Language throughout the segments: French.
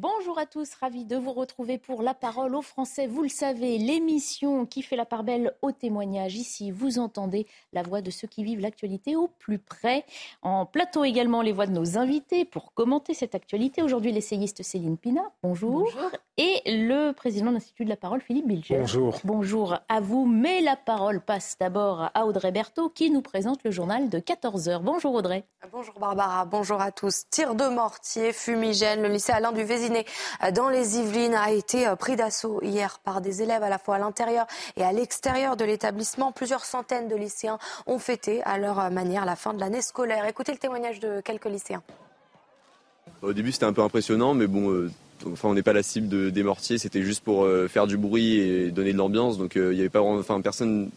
Bonjour à tous, ravi de vous retrouver pour La Parole aux Français. Vous le savez, l'émission qui fait la part belle au témoignage. Ici, vous entendez la voix de ceux qui vivent l'actualité au plus près. En plateau également, les voix de nos invités pour commenter cette actualité. Aujourd'hui, l'essayiste Céline Pina, bonjour. Bonjour. Et le président de l'Institut de la Parole, Philippe Bilger. Bonjour. Bonjour à vous. Mais la parole passe d'abord à Audrey Berthaud qui nous présente le journal de 14h. Bonjour Audrey. Bonjour Barbara, bonjour à tous. Tir de mortier, fumigène, le lycée Alain du Vésiné dans les Yvelines a été pris d'assaut hier par des élèves à la fois à l'intérieur et à l'extérieur de l'établissement. Plusieurs centaines de lycéens ont fêté à leur manière la fin de l'année scolaire. Écoutez le témoignage de quelques lycéens. Au début c'était un peu impressionnant mais bon... Euh... Enfin, on n'est pas la cible de, des mortiers, c'était juste pour euh, faire du bruit et donner de l'ambiance. Donc, il euh, avait pas, enfin, personne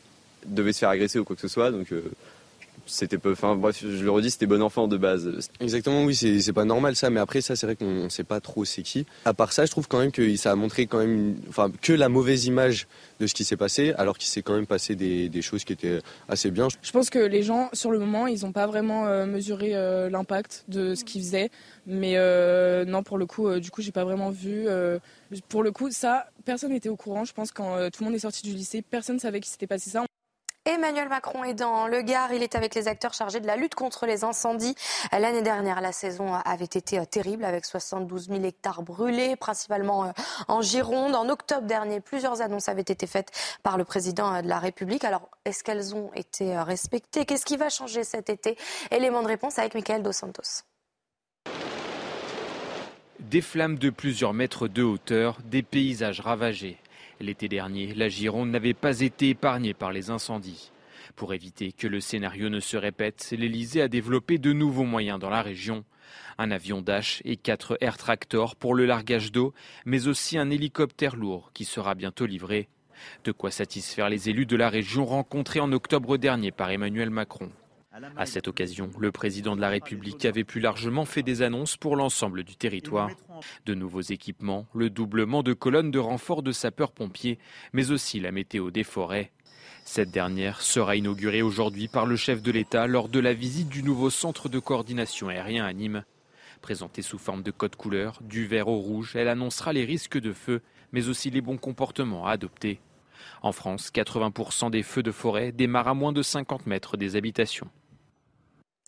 devait se faire agresser ou quoi que ce soit. Euh, c'était peu, enfin bref, je le redis, c'était bon enfant de base. Exactement, oui, c'est pas normal ça, mais après ça, c'est vrai qu'on sait pas trop c'est qui. À part ça, je trouve quand même que ça a montré quand même, une, enfin, que la mauvaise image de ce qui s'est passé, alors qu'il s'est quand même passé des, des, choses qui étaient assez bien. Je pense que les gens, sur le moment, ils n'ont pas vraiment euh, mesuré euh, l'impact de ce qu'ils faisaient, mais euh, non, pour le coup, du coup, j'ai pas vraiment vu. pour le coup, ça, personne n'était au courant. Je pense quand tout le monde est sorti du lycée, personne savait qu'il s'était passé ça. Emmanuel Macron est dans le Gard. Il est avec les acteurs chargés de la lutte contre les incendies. L'année dernière, la saison avait été terrible avec 72 000 hectares brûlés, principalement en Gironde. En octobre dernier, plusieurs annonces avaient été faites par le président de la République. Alors, est-ce qu'elles ont été respectées? Qu'est-ce qui va changer cet été? Élément de réponse avec Michael Dos Santos. Des flammes de plusieurs mètres de hauteur, des paysages ravagés. L'été dernier, la Gironde n'avait pas été épargnée par les incendies. Pour éviter que le scénario ne se répète, l'Elysée a développé de nouveaux moyens dans la région. Un avion Dash et quatre Air Tractor pour le largage d'eau, mais aussi un hélicoptère lourd qui sera bientôt livré. De quoi satisfaire les élus de la région rencontrés en octobre dernier par Emmanuel Macron. À cette occasion, le président de la République avait plus largement fait des annonces pour l'ensemble du territoire. De nouveaux équipements, le doublement de colonnes de renfort de sapeurs-pompiers, mais aussi la météo des forêts. Cette dernière sera inaugurée aujourd'hui par le chef de l'État lors de la visite du nouveau centre de coordination aérien à Nîmes. Présentée sous forme de code couleur, du vert au rouge, elle annoncera les risques de feu, mais aussi les bons comportements à adopter. En France, 80% des feux de forêt démarrent à moins de 50 mètres des habitations.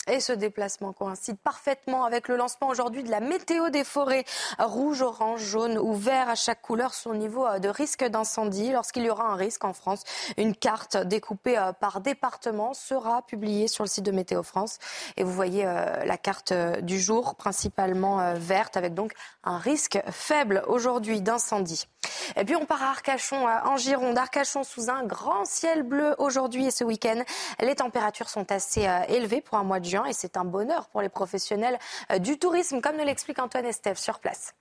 Et ce déplacement coïncide parfaitement avec le lancement aujourd'hui de la météo des forêts. Rouge, orange, jaune ou vert à chaque couleur son niveau de risque d'incendie. Lorsqu'il y aura un risque en France, une carte découpée euh, par département sera publiée sur le site de Météo France. Et vous voyez euh, la carte euh, du jour, principalement verte, avec donc un risque faible aujourd'hui d'incendie. Et puis on part à Arcachon, en Gironde. Arcachon sous un grand ciel bleu aujourd'hui et ce week-end. Les températures sont assez élevées pour un mois de juin et c'est un bonheur pour les professionnels du tourisme, comme nous l'explique Antoine Estève sur place.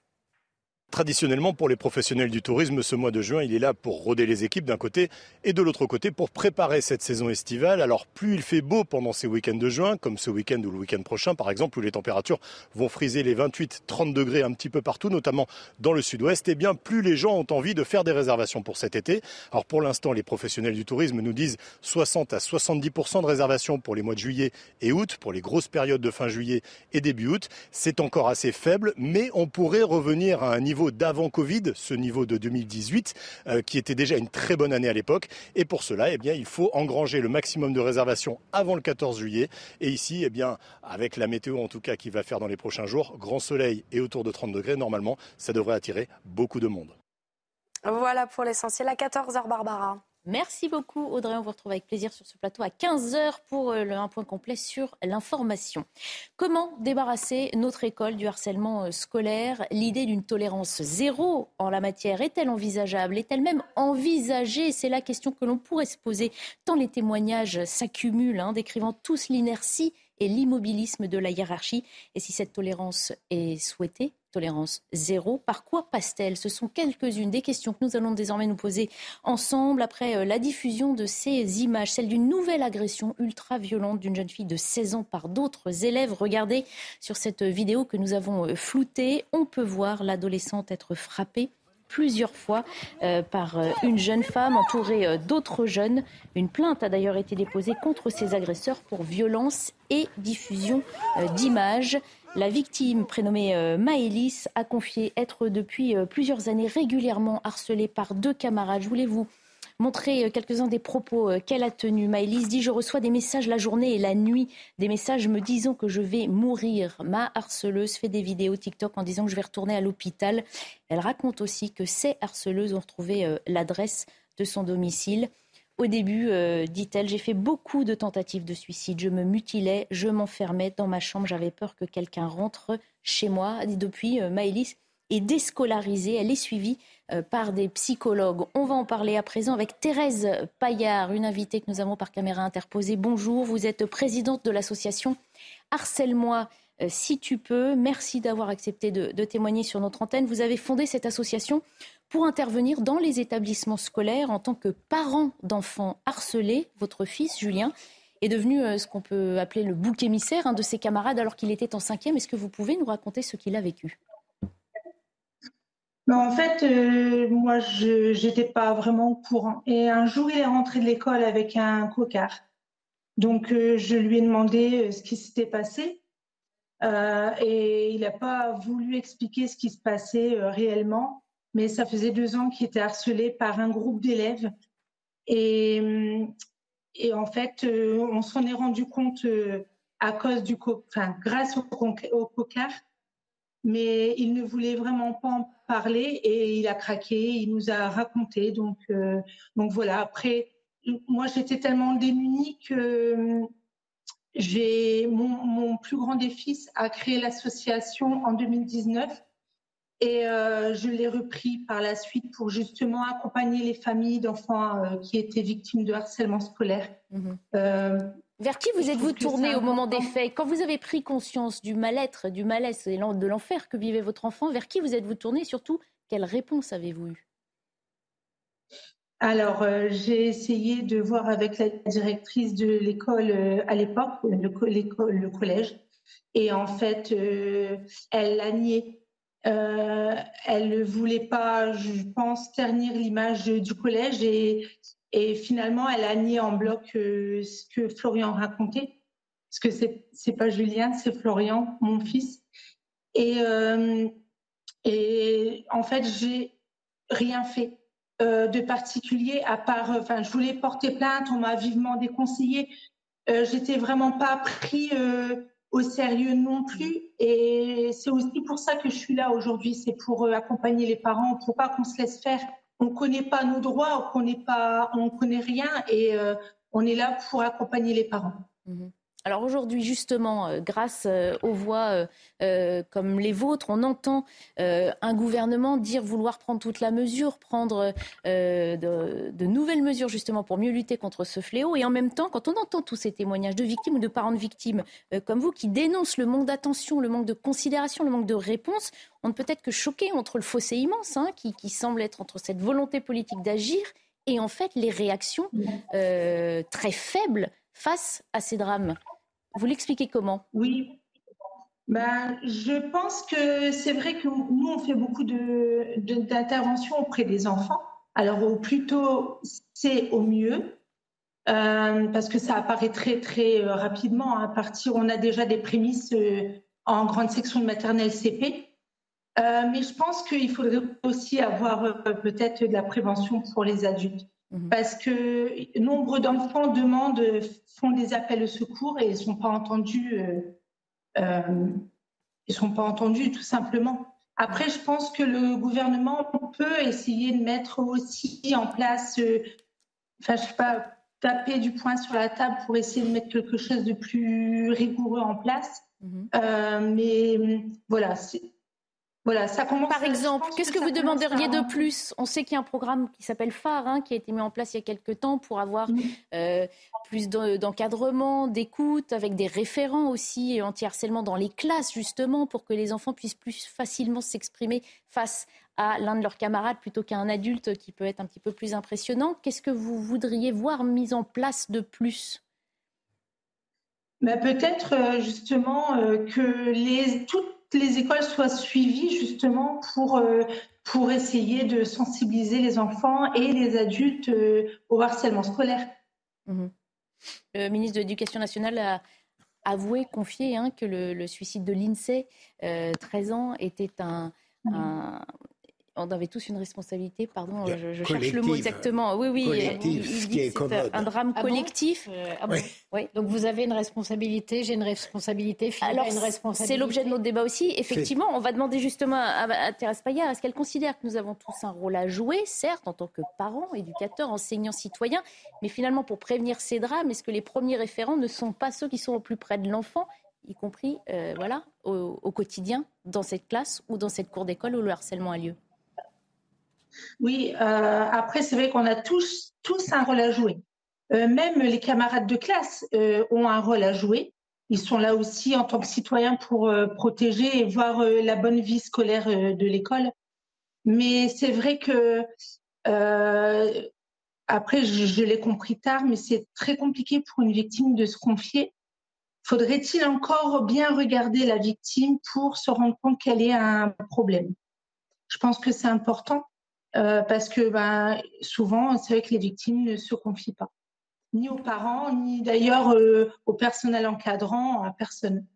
Traditionnellement, pour les professionnels du tourisme, ce mois de juin, il est là pour rôder les équipes d'un côté et de l'autre côté pour préparer cette saison estivale. Alors, plus il fait beau pendant ces week-ends de juin, comme ce week-end ou le week-end prochain, par exemple, où les températures vont friser les 28-30 degrés un petit peu partout, notamment dans le sud-ouest, et eh bien, plus les gens ont envie de faire des réservations pour cet été. Alors, pour l'instant, les professionnels du tourisme nous disent 60 à 70% de réservations pour les mois de juillet et août, pour les grosses périodes de fin juillet et début août. C'est encore assez faible, mais on pourrait revenir à un niveau d'avant Covid, ce niveau de 2018, euh, qui était déjà une très bonne année à l'époque. Et pour cela, eh il faut engranger le maximum de réservations avant le 14 juillet. Et ici, eh avec la météo en tout cas qui va faire dans les prochains jours, grand soleil et autour de 30 degrés, normalement, ça devrait attirer beaucoup de monde. Voilà pour l'essentiel à 14h, Barbara. Merci beaucoup Audrey. On vous retrouve avec plaisir sur ce plateau à 15h pour euh, un point complet sur l'information. Comment débarrasser notre école du harcèlement euh, scolaire? L'idée d'une tolérance zéro en la matière est-elle envisageable? Est-elle même envisagée? C'est la question que l'on pourrait se poser tant les témoignages s'accumulent, hein, décrivant tous l'inertie et l'immobilisme de la hiérarchie. Et si cette tolérance est souhaitée, tolérance zéro. Par quoi passe-t-elle? Ce sont quelques-unes des questions que nous allons désormais nous poser ensemble après euh, la diffusion de ces images, celle d'une nouvelle agression ultra-violente d'une jeune fille de 16 ans par d'autres élèves. Regardez sur cette vidéo que nous avons euh, floutée, on peut voir l'adolescente être frappée plusieurs fois euh, par une jeune femme entourée d'autres jeunes. Une plainte a d'ailleurs été déposée contre ces agresseurs pour violence et diffusion d'images. La victime, prénommée euh, Maëlys, a confié être depuis euh, plusieurs années régulièrement harcelée par deux camarades. Je voulais vous montrer euh, quelques-uns des propos qu'elle a tenus. Maëlys dit Je reçois des messages la journée et la nuit, des messages me disant que je vais mourir. Ma harceleuse fait des vidéos TikTok en disant que je vais retourner à l'hôpital. Elle raconte aussi que ces harceleuses ont retrouvé l'adresse de son domicile. Au début, euh, dit-elle, j'ai fait beaucoup de tentatives de suicide. Je me mutilais, je m'enfermais dans ma chambre. J'avais peur que quelqu'un rentre chez moi. Depuis, euh, Maëlys est déscolarisée. Elle est suivie euh, par des psychologues. On va en parler à présent avec Thérèse Paillard, une invitée que nous avons par caméra interposée. Bonjour, vous êtes présidente de l'association Harcèle-moi si tu peux. Merci d'avoir accepté de, témoigner sur notre antenne. Vous avez fondé cette association pour intervenir dans les établissements scolaires en tant que parent d'enfants harcelés. Votre fils, Julien, est devenu euh, ce qu'on peut appeler le bouc émissaire, de ses camarades alors qu'il était en cinquième. Est-ce que vous pouvez nous raconter ce qu'il a vécu? Ben, en fait, euh, moi, je n'étais pas vraiment au courant. Et un jour, il est rentré de l'école avec un cocard. Donc, euh, je lui ai demandé ce qui s'était passé. Et il n'a pas voulu expliquer ce qui se passait réellement mais ça faisait deux ans qu'il était harcelé par un groupe d'élèves. Et, et, en fait, euh, on s'en est rendu compte euh, à cause du, enfin, grâce au, au mais il ne voulait vraiment pas en parler et il a craqué, il nous a raconté. Donc, euh, donc voilà, après, moi j'étais tellement démunie que j'ai mon, mon, plus grand défi a créé l'association en 2019 et euh, je l'ai repris par la suite pour justement accompagner les familles d'enfants euh, qui étaient victimes de harcèlement scolaire. Mhm. Euh, Vers qui vous êtes-vous tourné au moment des faits? Quand vous avez pris conscience du mal-être, du malaise et de l'enfer que vivait votre enfant, vers qui vous êtes-vous tourné Surtout, quelle réponse avez-vous eue? Alors, j'ai essayé de voir avec la directrice de l'école à l'époque, le, collège, et en fait, elle a nié euh, elle ne voulait pas, je pense, ternir l'image du collège et, finalement, elle a nié en bloc euh, ce que Florian racontait. Parce que c'est c'est pas Julien, c'est Florian, mon fils. Et, euh, et en fait, j'ai rien fait de particulier à part, enfin, je voulais porter plainte, on m'a vivement déconseillé. J'étais vraiment pas pris au sérieux non plus. Et c'est aussi pour ça que je suis là aujourd'hui, c'est pour euh, accompagner les parents, pour pas qu'on se laisse faire. On connaît pas nos droits, on ne pas, on connaît rien, et euh, on est là pour accompagner les parents. Mhm. Alors aujourd'hui, justement, euh, grâce euh, aux voix euh, comme les vôtres, on entend un gouvernement dire vouloir prendre toute la mesure, prendre de, nouvelles mesures justement pour mieux lutter contre ce fléau. Et en même temps, quand on entend tous ces témoignages de victimes ou de parents de victimes comme vous qui dénoncent le manque d'attention, le manque de considération, le manque de réponse, on ne peut être que choqué entre le fossé immense hein, qui, qui, semble être entre cette volonté politique d'agir et en fait les réactions très faibles face à ces drames. Vous l'expliquez comment? Oui. Ben, je pense que c'est vrai que nous, on fait beaucoup d'interventions de, auprès des enfants. Alors, au plus tôt, c'est au mieux, euh, parce que ça apparaît très, très euh, rapidement. À partir, on a déjà des prémices euh, en grande section de maternelle CP. mais je pense qu'il faudrait aussi avoir peut-être de la prévention pour les adultes. Mhm. Parce que nombre d'enfants demandent, font des appels au secours et ils ne sont pas entendus. Euh, euh, ils sont pas entendus tout simplement. Après, je pense que le gouvernement peut essayer de mettre aussi en place, euh, enfin, je sais pas, taper du poing sur la table pour essayer de mettre quelque chose de plus rigoureux en place. Mhm. mais voilà, Voilà, ça commence. Par exemple, qu'est-ce que, vous demanderiez de plus? On sait qu'il y a un programme qui s'appelle Phare, hein, qui a été mis en place il y a quelques temps pour avoir euh, plus d'encadrement, d'écoute, avec des référents aussi anti-harcèlement dans les classes, justement, pour que les enfants puissent plus facilement s'exprimer face à l'un de leurs camarades plutôt qu'à un adulte qui peut être un petit peu plus impressionnant. Qu'est-ce que vous voudriez voir mis en place de plus? Bah, Peut-être euh, justement euh, que les, toutes les écoles soient suivies justement pour, euh, pour essayer de sensibiliser les enfants et les adultes au harcèlement scolaire. Mmh le ministre de l'Éducation nationale a avoué, confié hein, que le, suicide de l'INSEE, 13 ans, était un, mmh un, on avait tous une responsabilité, pardon, je, cherche le mot exactement. Oui, oui, il, dit c'est un drame ah collectif. Euh, ah oui. Donc vous avez une responsabilité, j'ai une responsabilité, Philippe Alors, une responsabilité. C'est l'objet de notre débat aussi. Effectivement, on va demander justement à, Thérèse Payard, est-ce qu'elle considère que nous avons tous un rôle à jouer, certes, en tant que parents, éducateurs, enseignants, citoyens, mais finalement pour prévenir ces drames, est-ce que les premiers référents ne sont pas ceux qui sont au plus près de l'enfant y compris euh, voilà, au quotidien, dans cette classe ou dans cette cour d'école où le harcèlement a lieu? Oui, euh, après, c'est vrai qu'on a tous, tous un rôle à jouer. Euh, même les camarades de classe euh, ont un rôle à jouer. Ils sont là aussi en tant que citoyens pour protéger et voir la bonne vie scolaire de l'école. Mais c'est vrai que, après, je, l'ai compris tard, mais c'est très compliqué pour une victime de se confier. Faudrait-il encore bien regarder la victime pour se rendre compte qu'elle est un problème? Je pense que c'est important euh, parce que ben, souvent, c'est vrai que les victimes ne se confient pas, ni aux parents, ni d'ailleurs euh, au personnel encadrant, à personne.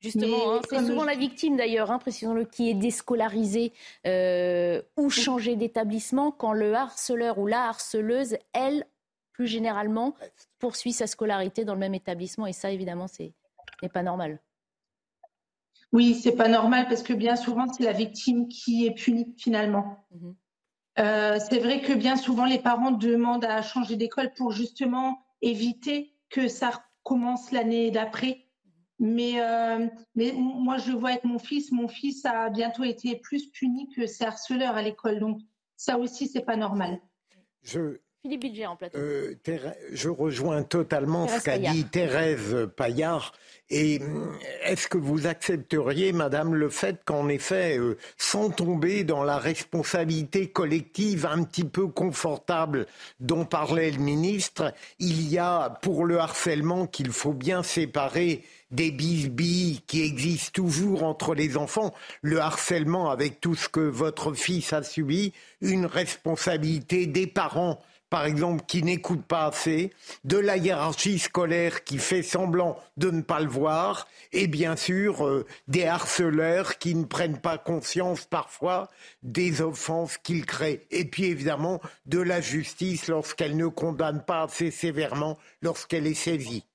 Justement, hein, c'est souvent la victime d'ailleurs, hein, précisons-le, qui est déscolarisée euh, ou changée d'établissement quand le harceleur ou la harceleuse, elle, plus généralement, poursuit sa scolarité dans le même établissement. Et ça, évidemment, ce n'est pas normal. Oui, c'est pas normal parce que bien souvent, c'est la victime qui est punie finalement. Mhm. Euh, c'est vrai que bien souvent, les parents demandent à changer d'école pour justement éviter que ça recommence l'année d'après. Mais, euh, mais moi, je vois avec mon fils, mon fils a bientôt été plus puni que ses harceleurs à l'école. Donc, ça aussi, c'est pas normal. Je, Philippe Bilger en plateau. Euh, je rejoins totalement ce qu'a dit Thérèse Paillard. Et euh, est-ce que vous accepteriez, Madame, le fait qu'en effet, euh, sans tomber dans la responsabilité collective un petit peu confortable dont parlait le ministre, il y a pour le harcèlement qu'il faut bien séparer des bisbilles qui existent toujours entre les enfants, le harcèlement avec tout ce que votre fils a subi, une responsabilité des parents par exemple, qui n'écoute pas assez, de la hiérarchie scolaire qui fait semblant de ne pas le voir, et bien sûr euh, des harceleurs qui ne prennent pas conscience parfois des offenses qu'ils créent. Et puis évidemment de la justice lorsqu'elle ne condamne pas assez sévèrement lorsqu'elle est saisie.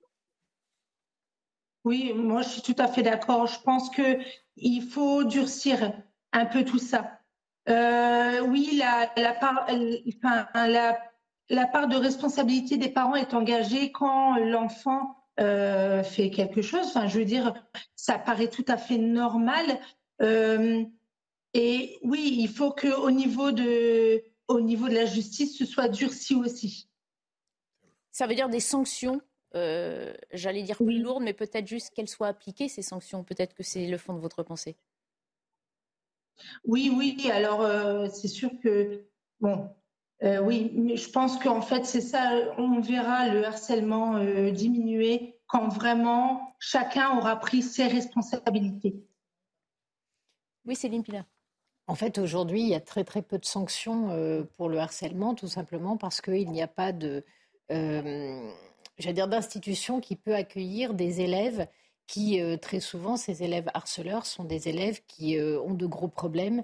Oui, moi je suis tout à fait d'accord. Je pense qu'il faut durcir un peu tout ça. Euh, oui, la, la, la part de responsabilité des parents est engagée quand l'enfant euh, fait quelque chose. Enfin, je veux dire, ça paraît tout à fait normal. Euh, et oui, il faut qu'au niveau de, au niveau de la justice, ce soit durci aussi. Ça veut dire des sanctions, euh, j'allais dire plus lourdes, mais peut-être juste qu'elles soient appliquées, ces sanctions. Peut-être que c'est le fond de votre pensée. Oui, oui. Alors, c'est sûr que, bon, euh, oui, mais je pense qu'en fait, c'est ça, on verra le harcèlement euh, diminuer quand vraiment chacun aura pris ses responsabilités. Oui, Céline Pilar. En fait, aujourd'hui, il y a très très peu de sanctions euh, pour le harcèlement, tout simplement parce qu'il n'y a pas de, dire, d'institution qui peut accueillir des élèves qui, très souvent, ces élèves harceleurs sont des élèves qui ont de gros problèmes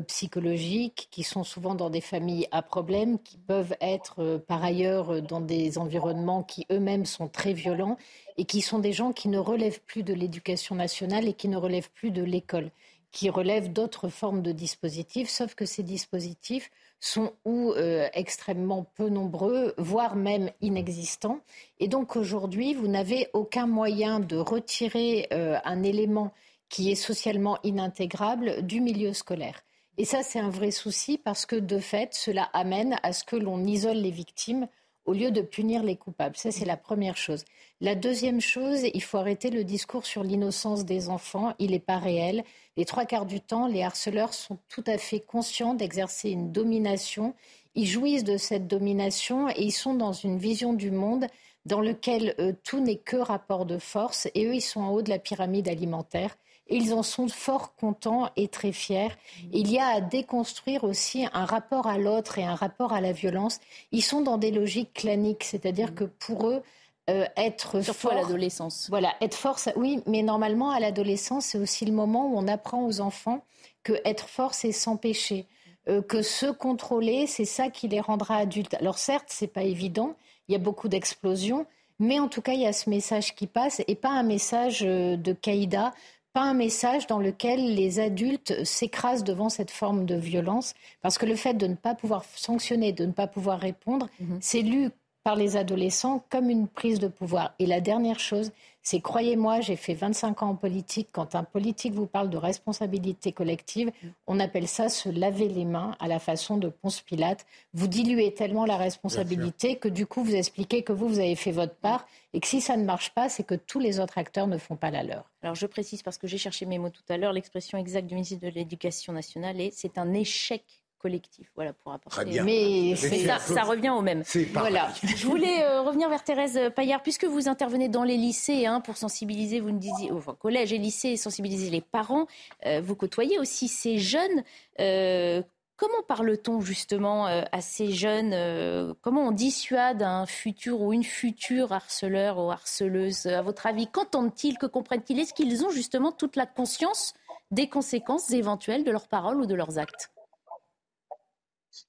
psychologiques, qui sont souvent dans des familles à problème, qui peuvent être euh, par ailleurs euh, dans des environnements qui eux-mêmes sont très violents et qui sont des gens qui ne relèvent plus de l'éducation nationale et qui ne relèvent plus de l'école, qui relèvent d'autres formes de dispositifs, sauf que ces dispositifs sont ou extrêmement peu nombreux, voire même inexistants. Et donc aujourd'hui, vous n'avez aucun moyen de retirer un élément qui est socialement inintégrable du milieu scolaire. Et ça, c'est un vrai souci parce que de fait, cela amène à ce que l'on isole les victimes au lieu de punir les coupables. Ça, c'est la première chose. La deuxième chose, il faut arrêter le discours sur l'innocence des enfants. Il n'est pas réel. Les trois quarts du temps, les harceleurs sont tout à fait conscients d'exercer une domination. Ils jouissent de cette domination et ils sont dans une vision du monde dans lequel euh, tout n'est que rapport de force. Et eux, ils sont en haut de la pyramide alimentaire. Et ils en sont fort contents et très fiers. Il y a à déconstruire aussi un rapport à l'autre et un rapport à la violence. Ils sont dans des logiques claniques, c'est-à-dire que pour eux, euh, être Surtout à l'adolescence. Voilà, être fort, oui, mais normalement à l'adolescence, c'est aussi le moment où on apprend aux enfants que être fort, c'est s'empêcher. Euh, que se contrôler, c'est ça qui les rendra adultes. Alors certes, c'est pas évident, il y a beaucoup d'explosions, mais en tout cas, il y a ce message qui passe et pas un message euh, de caïda, pas un message dans lequel les adultes s'écrasent devant cette forme de violence, parce que le fait de ne pas pouvoir sanctionner, de ne pas pouvoir répondre, mhm. c'est lu par les adolescents comme une prise de pouvoir. Et la dernière chose, c'est, croyez-moi, j'ai fait 25 ans en politique, quand un politique vous parle de responsabilité collective, on appelle ça se laver les mains à la façon de Ponce Pilate. Vous diluez tellement la responsabilité que du coup, vous expliquez que vous, vous avez fait votre part et que si ça ne marche pas, c'est que tous les autres acteurs ne font pas la leur. Alors je précise parce que j'ai cherché mes mots tout à l'heure, l'expression exacte du ministre de l'Éducation nationale est c'est un échec collectif. Voilà pour apporter. Mais, ça, ça, revient au même. Voilà. Je voulais euh, revenir vers Thérèse Paillard, puisque vous intervenez dans les lycées hein, pour sensibiliser, vous nous disiez, enfin, collège et lycée, sensibiliser les parents. Euh, vous côtoyez aussi ces jeunes. Euh, comment parle-t-on justement à ces jeunes Comment on dissuade un futur ou une future harceleur ou harceleuse À votre avis, qu'entendent-ils? Que comprennent-ils? Est-ce qu'ils ont justement toute la conscience des conséquences éventuelles de leurs paroles ou de leurs actes?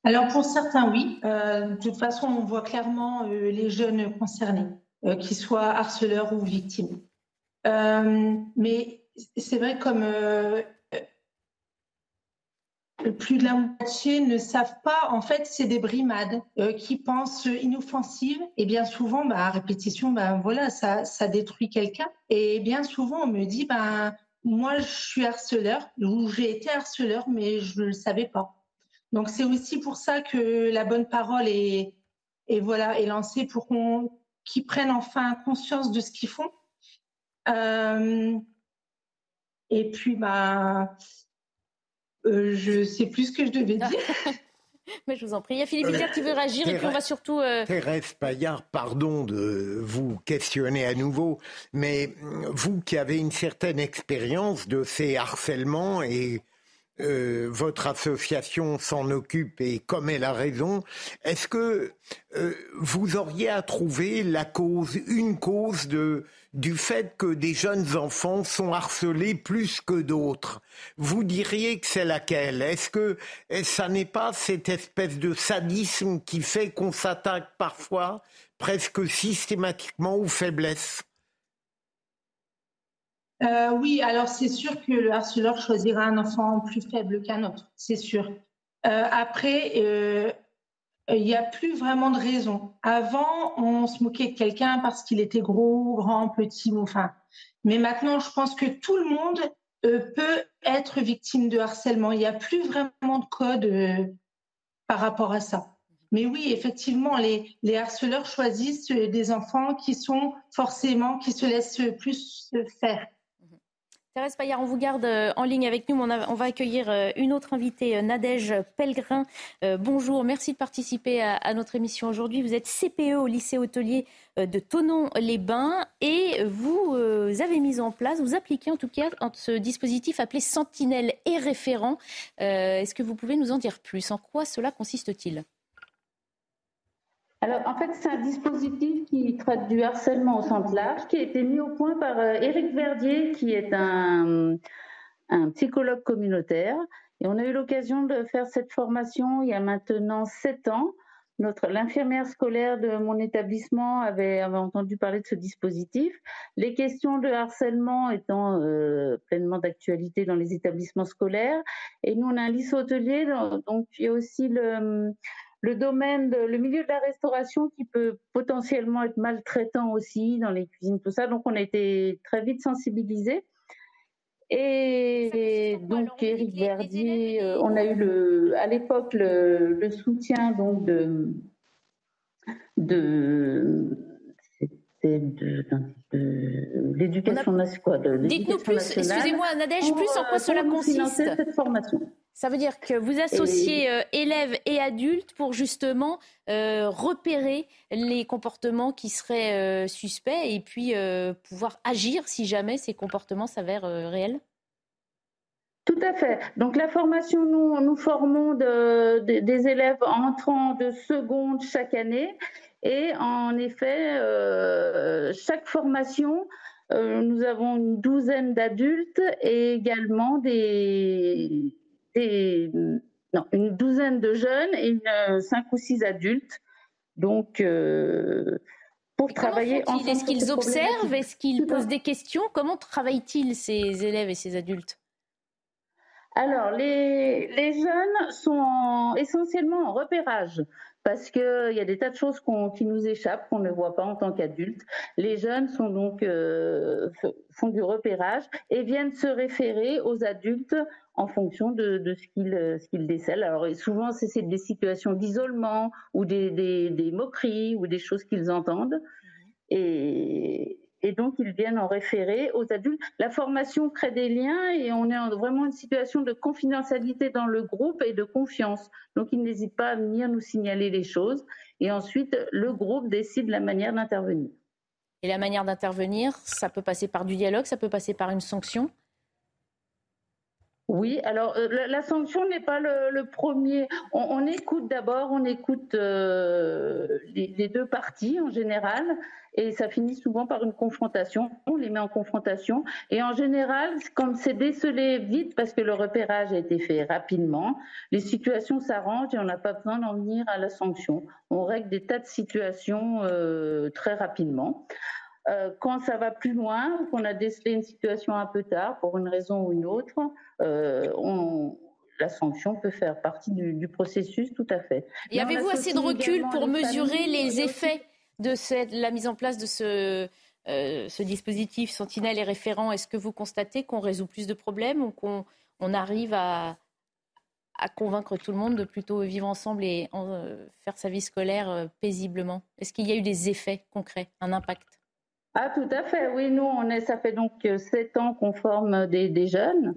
Alors pour certains, oui. Euh, de toute façon, on voit clairement euh, les jeunes concernés, euh, qu'ils soient harceleurs ou victimes. mais c'est vrai comme plus de la moitié ne savent pas, en fait, c'est des brimades qui pensent inoffensives et bien souvent, bah, à répétition, bah, voilà, ça, ça détruit quelqu'un. Et bien souvent, on me dit, ben, moi, je suis harceleur ou j'ai été harceleur, mais je ne le savais pas. Donc c'est aussi pour ça que la bonne parole est, voilà, est lancée pour qu'on, qu'ils prennent enfin conscience de ce qu'ils font. Euh, et puis, bah, euh, je sais plus ce que je devais dire. Mais je vous en prie. Il y a Philippe Hitler qui veut réagir et puis on va surtout. Euh, Thérèse Paillard, pardon de vous questionner à nouveau, mais vous qui avez une certaine expérience de ces harcèlements et euh, votre association s'en occupe et comme elle a raison, est-ce que euh, vous auriez à trouver la cause, une cause de, du fait que des jeunes enfants sont harcelés plus que d'autres? Vous diriez que c'est laquelle? Est-ce que ça n'est pas cette espèce de sadisme qui fait qu'on s'attaque parfois presque systématiquement aux faiblesses? Euh, oui, alors c'est sûr que le harceleur choisira un enfant plus faible qu'un autre, c'est sûr. Euh, après, euh, il n'y a plus vraiment de raison. Avant, on se moquait de quelqu'un parce qu'il était gros, grand, petit, enfin. Mais maintenant, je pense que tout le monde peut être victime de harcèlement. Il n'y a plus vraiment de code par rapport à ça. Mais oui, effectivement, les, les, harceleurs choisissent des enfants qui sont forcément, qui se laissent plus faire. Thérèse Payard, on vous garde euh, en ligne avec nous. On, va accueillir euh, une autre invitée, euh, Nadège Pellegrin. bonjour, merci de participer à, notre émission aujourd'hui. Vous êtes CPE au lycée hôtelier de Tonon-les-Bains et vous avez mis en place, vous appliquez en tout cas ce dispositif appelé Sentinelle et référent. Est-ce que vous pouvez nous en dire plus? En quoi cela consiste-t-il? Alors, en fait, c'est un dispositif qui traite du harcèlement au sens large, qui a été mis au point par euh, Éric Verdier, qui est un, psychologue communautaire. Et on a eu l'occasion de faire cette formation il y a maintenant sept ans. L'infirmière scolaire de mon établissement avait, entendu parler de ce dispositif. Les questions de harcèlement étant euh, pleinement d'actualité dans les établissements scolaires. Et nous, on a un lycée hôtelier, donc il y a aussi le, le domaine, de, le milieu de la restauration qui peut potentiellement être maltraitant aussi dans les cuisines, tout ça. Donc on a été très vite sensibilisés. Et donc Éric Verdier, euh, on a eu le, à l'époque le, soutien donc de, de de, l'éducation. Dites-nous plus, excusez-moi Nadège, plus en quoi cela consiste? cette formation. Ça veut dire que vous associez euh, élèves et adultes pour justement euh, repérer les comportements qui seraient euh, suspects et puis pouvoir agir si jamais ces comportements s'avèrent réels? Tout à fait. Donc la formation, nous, nous formons des élèves entrant de seconde chaque année. Et en effet, chaque formation, nous avons une douzaine d'adultes et également des, non, une douzaine de jeunes et une, cinq ou six adultes. Donc, euh, pour travailler ensemble. Est-ce qu'ils observent? Est-ce qu'ils posent des questions? Comment travaillent-ils ces élèves et ces adultes? Alors, les, les, jeunes sont essentiellement en repérage parce qu'il y a des tas de choses qui nous échappent, qu'on ne voit pas en tant qu'adultes. Les jeunes sont donc euh, font du repérage et viennent se référer aux adultes en fonction de, de ce qu'ils décèlent. Alors souvent c'est des situations d'isolement ou des, des, des, moqueries ou des choses qu'ils entendent. Et, et donc ils viennent en référer aux adultes. La formation crée des liens et on est en vraiment une situation de confidentialité dans le groupe et de confiance. Donc ils n'hésitent pas à venir nous signaler les choses et ensuite le groupe décide la manière d'intervenir. Et la manière d'intervenir, ça peut passer par du dialogue, ça peut passer par une sanction? Oui, alors euh, la, sanction n'est pas le, premier. On, écoute d'abord, on écoute euh, les, deux parties en général, et ça finit souvent par une confrontation. On les met en confrontation, et en général, comme c'est décelé vite parce que le repérage a été fait rapidement, les situations s'arrangent et on n'a pas besoin d'en venir à la sanction. On règle des tas de situations euh, très rapidement. Euh, quand ça va plus loin, qu'on a décelé une situation un peu tard pour une raison ou une autre, euh, on, la sanction peut faire partie du, processus, tout à fait. Et avez-vous assez de recul pour mesurer les effets de cette, la mise en place de ce, euh, ce dispositif Sentinelle et référent? Est-ce que vous constatez qu'on résout plus de problèmes ou qu'on on arrive à, à, convaincre tout le monde de plutôt vivre ensemble et faire sa vie scolaire paisiblement? Est-ce qu'il y a eu des effets concrets, un impact? Ah, tout à fait. Oui, nous, on est, ça fait donc euh, sept ans qu'on forme des, jeunes.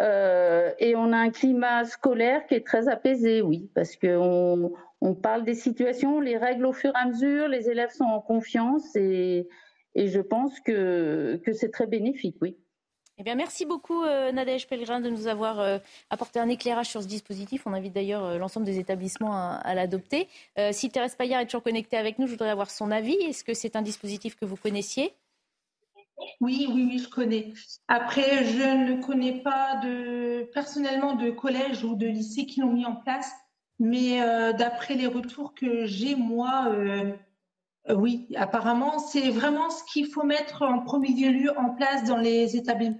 Euh, et on a un climat scolaire qui est très apaisé, oui, parce qu'on on parle des situations, les règles au fur et à mesure, les élèves sont en confiance et, et je pense que, que c'est très bénéfique, oui. Eh bien, merci beaucoup euh, Nadège Pellegrin de nous avoir euh, apporté un éclairage sur ce dispositif. On invite d'ailleurs euh, l'ensemble des établissements à, l'adopter. si Thérèse Payard est toujours connectée avec nous, je voudrais avoir son avis. Est-ce que c'est un dispositif que vous connaissiez? Oui, oui, oui, je connais. Après, je ne connais pas personnellement de collège ou de lycée qui l'ont mis en place, mais d'après les retours que j'ai, moi, oui, apparemment, c'est vraiment ce qu'il faut mettre en premier lieu en place dans les établissements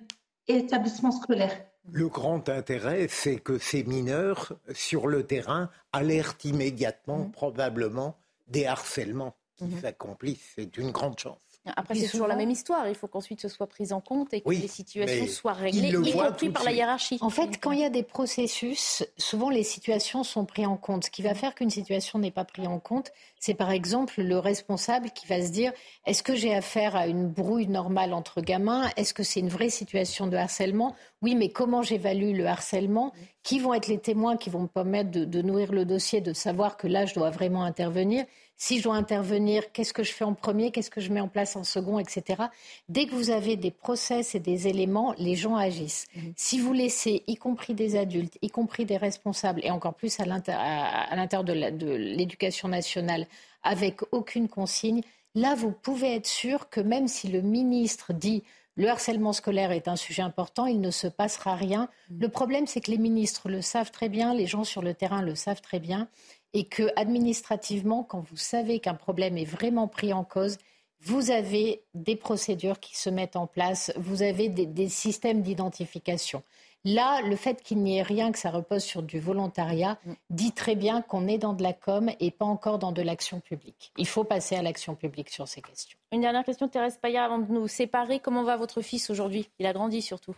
établissements scolaires. Le grand intérêt, c'est que ces mineurs, sur le terrain, alertent immédiatement, mmh. probablement, des harcèlements qui mmh. s'accomplissent. C'est une grande chance. Après, c'est toujours la même histoire. Il faut qu'ensuite ce soit pris en compte et que les situations soient réglées, y compris par la hiérarchie. En fait, quand il y a des processus, souvent les situations sont prises en compte. Ce qui va faire qu'une situation n'est pas prise en compte, c'est par exemple le responsable qui va se dire est-ce que j'ai affaire à une brouille normale entre gamins? Est-ce que c'est une vraie situation de harcèlement? Oui, mais comment j'évalue le harcèlement? Qui vont être les témoins qui vont me permettre de, de nourrir le dossier, de savoir que là, je dois vraiment intervenir? Si je dois intervenir, qu'est-ce que je fais en premier, qu'est-ce que je mets en place en second, etc. Dès que vous avez des process et des éléments, les gens agissent. Mhm. Si vous laissez, y compris des adultes, y compris des responsables, et encore plus à l'intérieur de l'éducation nationale, avec aucune consigne, là, vous pouvez être sûr que même si le ministre dit le harcèlement scolaire est un sujet important, il ne se passera rien. Mhm. Le problème, c'est que les ministres le savent très bien, les gens sur le terrain le savent très bien, et que administrativement, quand vous savez qu'un problème est vraiment pris en cause, vous avez des procédures qui se mettent en place, vous avez des, systèmes d'identification. Là, le fait qu'il n'y ait rien, que ça repose sur du volontariat, mm. dit très bien qu'on est dans de la com et pas encore dans de l'action publique. Il faut passer à l'action publique sur ces questions. Une dernière question, Thérèse Payard, avant de nous séparer. Comment va votre fils aujourd'hui? Il a grandi surtout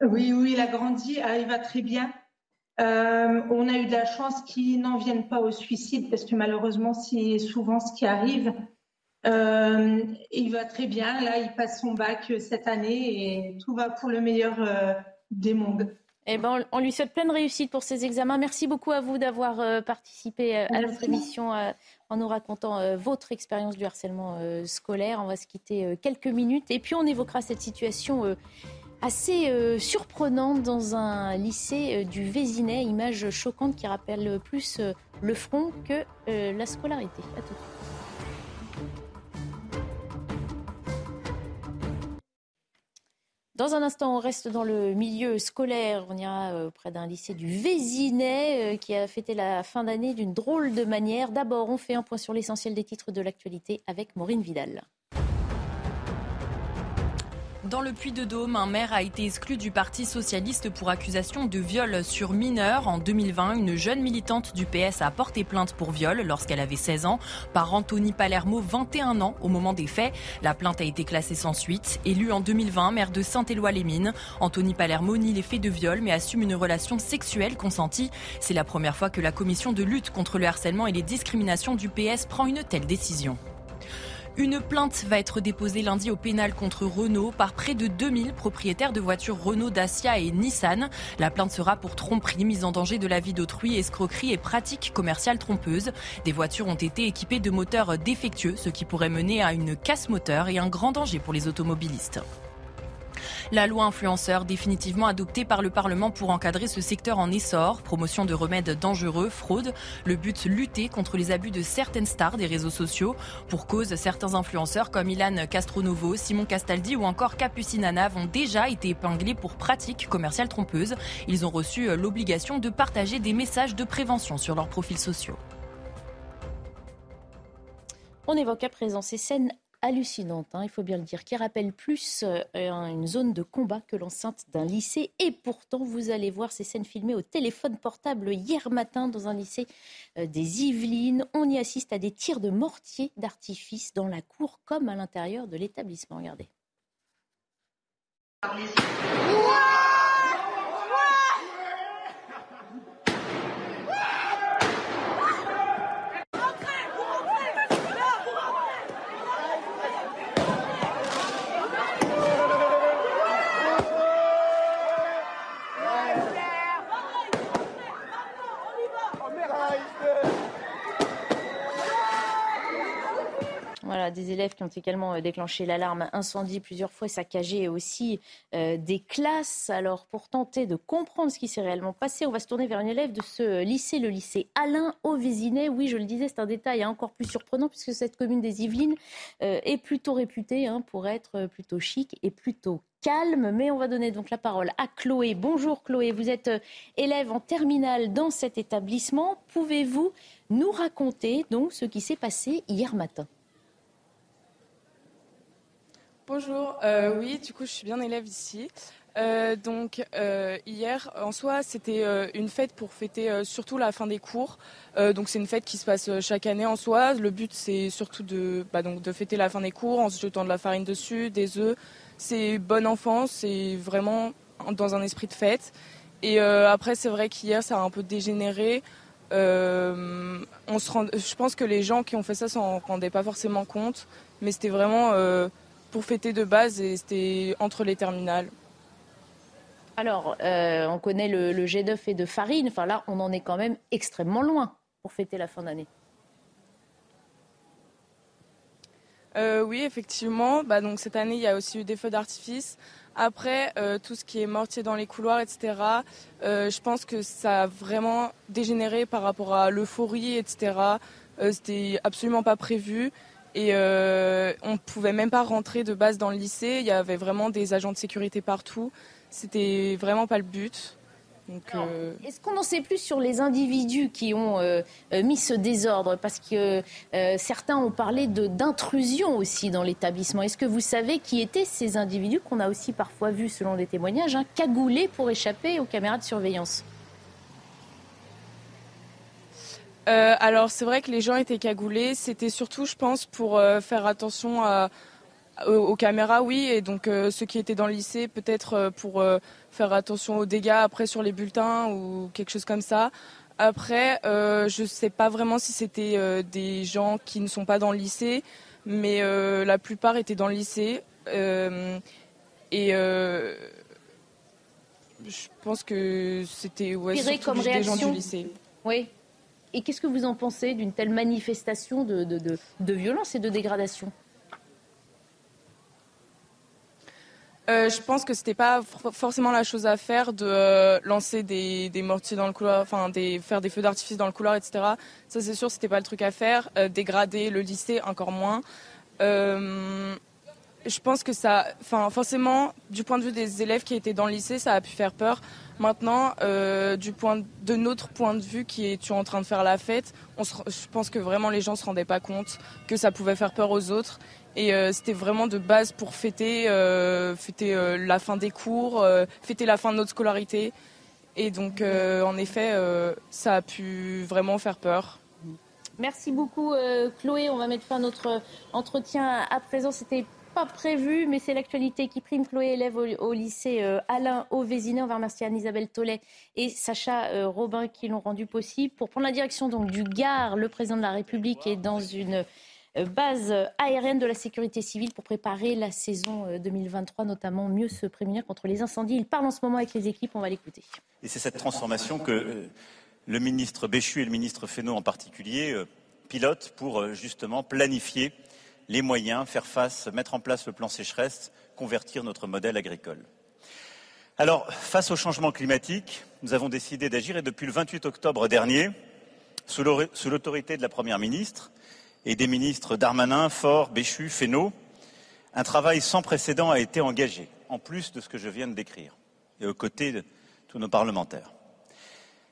Oui, oui, il a grandi, ah, il va très bien. Euh, on a eu de la chance qu'il n'en vienne pas au suicide parce que malheureusement, c'est souvent ce qui arrive. Euh, il va très bien. Là, il passe son bac cette année et tout va pour le meilleur euh, des mondes. Eh ben, on lui souhaite pleine réussite pour ses examens. Merci beaucoup à vous d'avoir participé à notre émission en nous racontant votre expérience du harcèlement scolaire. On va se quitter quelques minutes et puis on évoquera cette situation assez euh, surprenante dans un lycée euh, du Vésinet, image choquante qui rappelle plus euh, le front que la scolarité. À tout. Dans un instant, on reste dans le milieu scolaire. On ira près d'un lycée du Vésinet qui a fêté la fin d'année d'une drôle de manière. D'abord, on fait un point sur l'essentiel des titres de l'actualité avec Maureen Vidal. Dans le Puy-de-Dôme, un maire a été exclu du Parti socialiste pour accusation de viol sur mineur. En 2020, une jeune militante du PS a porté plainte pour viol lorsqu'elle avait 16 ans par Anthony Palermo, 21 ans au moment des faits. La plainte a été classée sans suite. Élu en 2020, maire de Saint-Éloi-les-Mines, Anthony Palermo nie les faits de viol mais assume une relation sexuelle consentie. C'est la première fois que la commission de lutte contre le harcèlement et les discriminations du PS prend une telle décision. Une plainte va être déposée lundi au pénal contre Renault par près de 2000 propriétaires de voitures Renault, Dacia et Nissan. La plainte sera pour tromperie, mise en danger de la vie d'autrui, escroquerie et pratiques commerciales trompeuses. Des voitures ont été équipées de moteurs défectueux, ce qui pourrait mener à une casse moteur et un grand danger pour les automobilistes. La loi influenceur définitivement adoptée par le Parlement pour encadrer ce secteur en essor, promotion de remèdes dangereux, fraude. Le but, lutter contre les abus de certaines stars des réseaux sociaux. Pour cause, certains influenceurs comme Ilan Castronovo, Simon Castaldi ou encore Capucine ont déjà été épinglés pour pratiques commerciales trompeuses. Ils ont reçu l'obligation de partager des messages de prévention sur leurs profils sociaux. On évoque à présent ces scènes hallucinante, hein, il faut bien le dire, qui rappelle plus euh, une zone de combat que l'enceinte d'un lycée. Et pourtant, vous allez voir ces scènes filmées au téléphone portable hier matin dans un lycée euh, des Yvelines. On y assiste à des tirs de mortier d'artifice dans la cour comme à l'intérieur de l'établissement. Regardez. Des élèves qui ont également euh, déclenché l'alarme incendie plusieurs fois, saccagé aussi euh, des classes. Alors, pour tenter de comprendre ce qui s'est réellement passé, on va se tourner vers une élève de ce lycée, le lycée Alain au Oui, je le disais, c'est un détail encore plus surprenant puisque cette commune des Yvelines euh, est plutôt réputée hein, pour être plutôt chic et plutôt calme. Mais on va donner donc la parole à Chloé. Bonjour Chloé, vous êtes élève en terminale dans cet établissement. Pouvez-vous nous raconter donc ce qui s'est passé hier matin? Bonjour, euh, oui, du coup, je suis bien élève ici. Euh, donc euh, hier, en soi, c'était une fête pour fêter surtout la fin des cours. donc c'est une fête qui se passe chaque année en soi. Le but, c'est surtout de, bah, donc, de fêter la fin des cours en se jetant de la farine dessus, des œufs. C'est bonne enfance, c'est vraiment dans un esprit de fête. Et après, c'est vrai qu'hier, ça a un peu dégénéré. on se rend... Je pense que les gens qui ont fait ça s'en rendaient pas forcément compte, mais c'était vraiment pour fêter de base et c'était entre les terminales. Alors, euh, on connaît le, jet d'œuf et de farine. Enfin là, on en est quand même extrêmement loin pour fêter la fin d'année. Euh, oui, effectivement. Bah, donc, cette année, il y a aussi eu des feux d'artifice. Après, euh, tout ce qui est mortier dans les couloirs, etc., je pense que ça a vraiment dégénéré par rapport à l'euphorie, etc. C'était absolument pas prévu. Et euh, on ne pouvait même pas rentrer de base dans le lycée. Il y avait vraiment des agents de sécurité partout. C'était vraiment pas le but. Euh, est-ce qu'on en sait plus sur les individus qui ont euh, mis ce désordre? Parce que certains ont parlé d'intrusion aussi dans l'établissement. Est-ce que vous savez qui étaient ces individus qu'on a aussi parfois vus, selon des témoignages, hein, cagoulés pour échapper aux caméras de surveillance? Euh, alors c'est vrai que les gens étaient cagoulés. C'était surtout, je pense, pour euh, faire attention à, aux, caméras, oui, et donc ceux qui étaient dans le lycée, peut-être pour faire attention aux dégâts après sur les bulletins ou quelque chose comme ça. Après, je ne sais pas vraiment si c'était des gens qui ne sont pas dans le lycée, mais la plupart étaient dans le lycée. et je pense que c'était ouais, comme des gens du lycée. Oui. Et qu'est-ce que vous en pensez d'une telle manifestation de, de, violence et de dégradation? Euh, je pense que c'était pas forcément la chose à faire de euh, lancer des, mortiers dans le couloir, enfin des, faire des feux d'artifice dans le couloir, etc. Ça c'est sûr, c'était pas le truc à faire. Euh, dégrader le lycée encore moins je pense que ça, enfin, forcément, du point de vue des élèves qui étaient dans le lycée, ça a pu faire peur. Maintenant, euh, du point de notre point de vue, qui est en train de faire la fête, je pense que vraiment les gens se rendaient pas compte que ça pouvait faire peur aux autres. Et euh, c'était vraiment de base pour fêter, euh, fêter la fin des cours, fêter la fin de notre scolarité. Et donc, en effet, ça a pu vraiment faire peur. Merci beaucoup, Chloé. On va mettre fin à notre entretien à présent. C'était pas prévu, mais c'est l'actualité qui prime. Chloé, élève au, lycée euh, Alain Auvésinet. On va remercier Anne-Isabelle Tollet et Sacha euh, Robin qui l'ont rendu possible. Pour prendre la direction du Gard, le président de la République est dans une euh, base aérienne de la sécurité civile pour préparer la saison 2023, notamment mieux se prémunir contre les incendies. Il parle en ce moment avec les équipes, on va l'écouter. Et c'est cette transformation que le ministre Béchu et le ministre Fesneau en particulier pilotent pour justement planifier les moyens, faire face, mettre en place le plan sécheresse, convertir notre modèle agricole. Alors, face au changement climatique, nous avons décidé d'agir et depuis le 28 octobre dernier, sous l'autorité de la Première ministre et des ministres Darmanin, Faure, Béchu, Fesneau, un travail sans précédent a été engagé, en plus de ce que je viens de décrire, et aux côtés de tous nos parlementaires.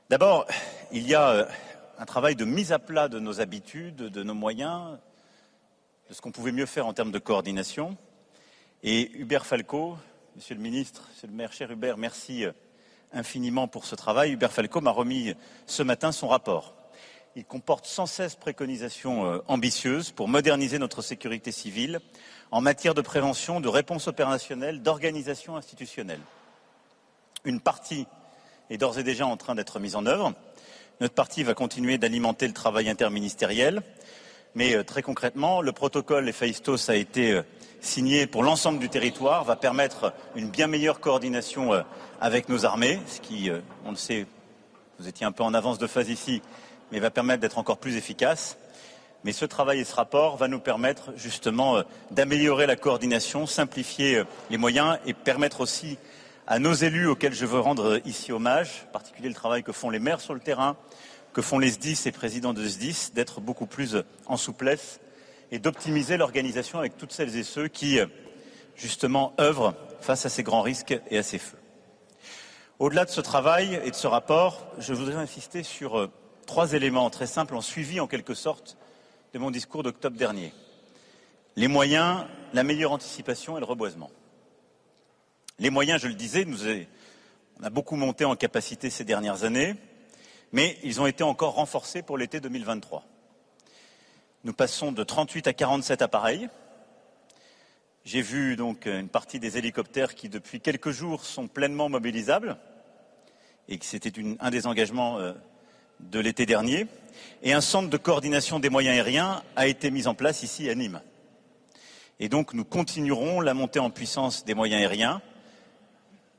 D'abord, il y a euh, un travail de mise à plat de nos habitudes, de nos moyens, de ce qu'on pouvait mieux faire en termes de coordination. Et Hubert Falco, Monsieur le ministre, Monsieur le maire, cher Hubert, merci euh, infiniment pour ce travail. Hubert Falco m'a remis ce matin son rapport. Il comporte 116 préconisations euh, ambitieuses pour moderniser notre sécurité civile en matière de prévention, de réponse opérationnelle, d'organisation institutionnelle. Une partie est d'ores et déjà en train d'être mise en œuvre. Notre partie va continuer d'alimenter le travail interministériel. Mais euh, très concrètement, le protocole Héphaïstos a été euh, signé pour l'ensemble du territoire, va permettre une bien meilleure coordination euh, avec nos armées, ce qui, on le sait, vous étiez un peu en avance de phase ici, mais va permettre d'être encore plus efficace. Mais ce travail et ce rapport va nous permettre justement d'améliorer la coordination, simplifier les moyens et permettre aussi à nos élus auxquels je veux rendre ici hommage, en particulier le travail que font les maires sur le terrain, que font les SDIS et présidents de SDIS, d'être beaucoup plus en souplesse et d'optimiser l'organisation avec toutes celles et ceux qui, justement, œuvrent face à ces grands risques et à ces feux. Au-delà de ce travail et de ce rapport, je voudrais insister sur euh, trois éléments très simples en suivi, en quelque sorte, de mon discours d'octobre dernier. Les moyens, la meilleure anticipation et le reboisement. Les moyens, je le disais, nous on a beaucoup monté en capacité ces dernières années mais ils ont été encore renforcés pour l'été 2023. Nous passons de 38 à 47 appareils. J'ai vu donc une partie des hélicoptères qui, depuis quelques jours, sont pleinement mobilisables et que c'était un des engagements euh, de l'été dernier. Et un centre de coordination des moyens aériens a été mis en place ici à Nîmes. Nous continuerons la montée en puissance des moyens aériens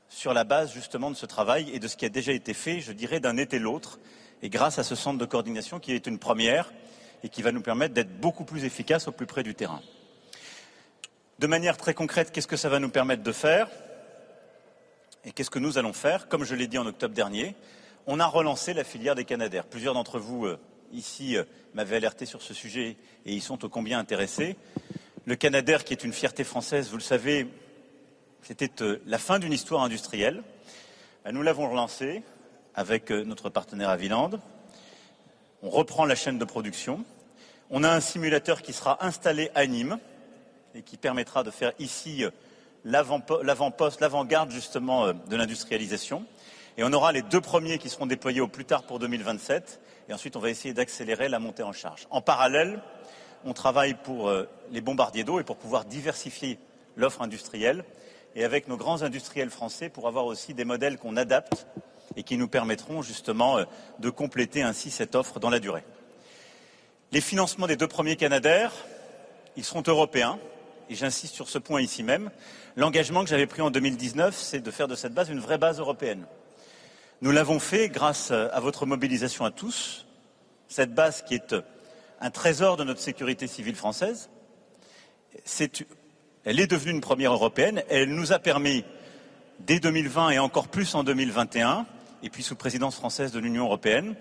sur la base justement de ce travail et de ce qui a déjà été fait, je dirais, d'un été l'autre, et grâce à ce centre de coordination qui est une première et qui va nous permettre d'être beaucoup plus efficaces au plus près du terrain. De manière très concrète, qu'est-ce que ça va nous permettre de faire Et qu'est-ce que nous allons faire Comme je l'ai dit en octobre dernier, on a relancé la filière des Canadaires. Plusieurs d'entre vous euh, ici euh, m'avaient alerté sur ce sujet et y sont ô combien intéressés. Le Canadair, qui est une fierté française, vous le savez, c'était euh, la fin d'une histoire industrielle. Ben, nous l'avons relancé avec euh, notre partenaire Aviland. On reprend la chaîne de production. On a un simulateur qui sera installé à Nîmes et qui permettra de faire ici euh, l'avant-poste, l'avant-garde justement de l'industrialisation. Et on aura les deux premiers qui seront déployés au plus tard pour 2027. Et ensuite, on va essayer d'accélérer la montée en charge. En parallèle, on travaille pour euh, les bombardiers d'eau et pour pouvoir diversifier l'offre industrielle et avec nos grands industriels français pour avoir aussi des modèles qu'on adapte et qui nous permettront justement euh, de compléter ainsi cette offre dans la durée. Les financements des deux premiers Canadaires, ils seront européens, et j'insiste sur ce point ici même. L'engagement que j'avais pris en 2019, c'est de faire de cette base une vraie base européenne. Nous l'avons fait grâce à votre mobilisation à tous, cette base qui est un trésor de notre sécurité civile française. Elle est devenue une première européenne. Elle nous a permis, dès 2020 et encore plus en 2021, et puis sous présidence française de l'Union européenne,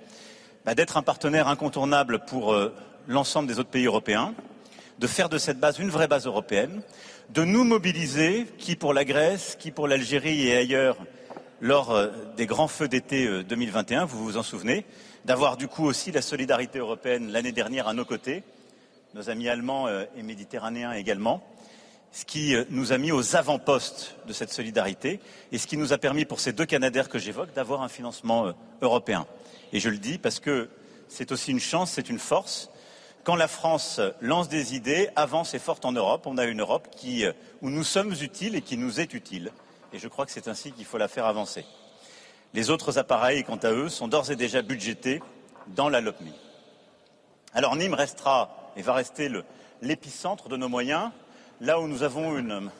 bah, d'être un partenaire incontournable pour euh, l'ensemble des autres pays européens, de faire de cette base une vraie base européenne, de nous mobiliser, qui pour la Grèce, qui pour l'Algérie et ailleurs, lors euh, des grands feux d'été 2021, euh, vous vous en souvenez, d'avoir du coup aussi la solidarité européenne l'année dernière à nos côtés, nos amis allemands et méditerranéens également, ce qui nous a mis aux avant-postes de cette solidarité et ce qui nous a permis pour ces deux Canadaires que j'évoque d'avoir un financement européen. Et je le dis parce que c'est aussi une chance, c'est une force. Quand la France lance des idées, avance et forte en Europe, on a une Europe euh, où nous sommes utiles et qui nous est utile. Et je crois que c'est ainsi qu'il faut la faire avancer. Les autres appareils, quant à eux, sont d'ores et déjà budgétés dans la LOPMI. Alors Nîmes restera et va rester l'épicentre de nos moyens, là où nous avons une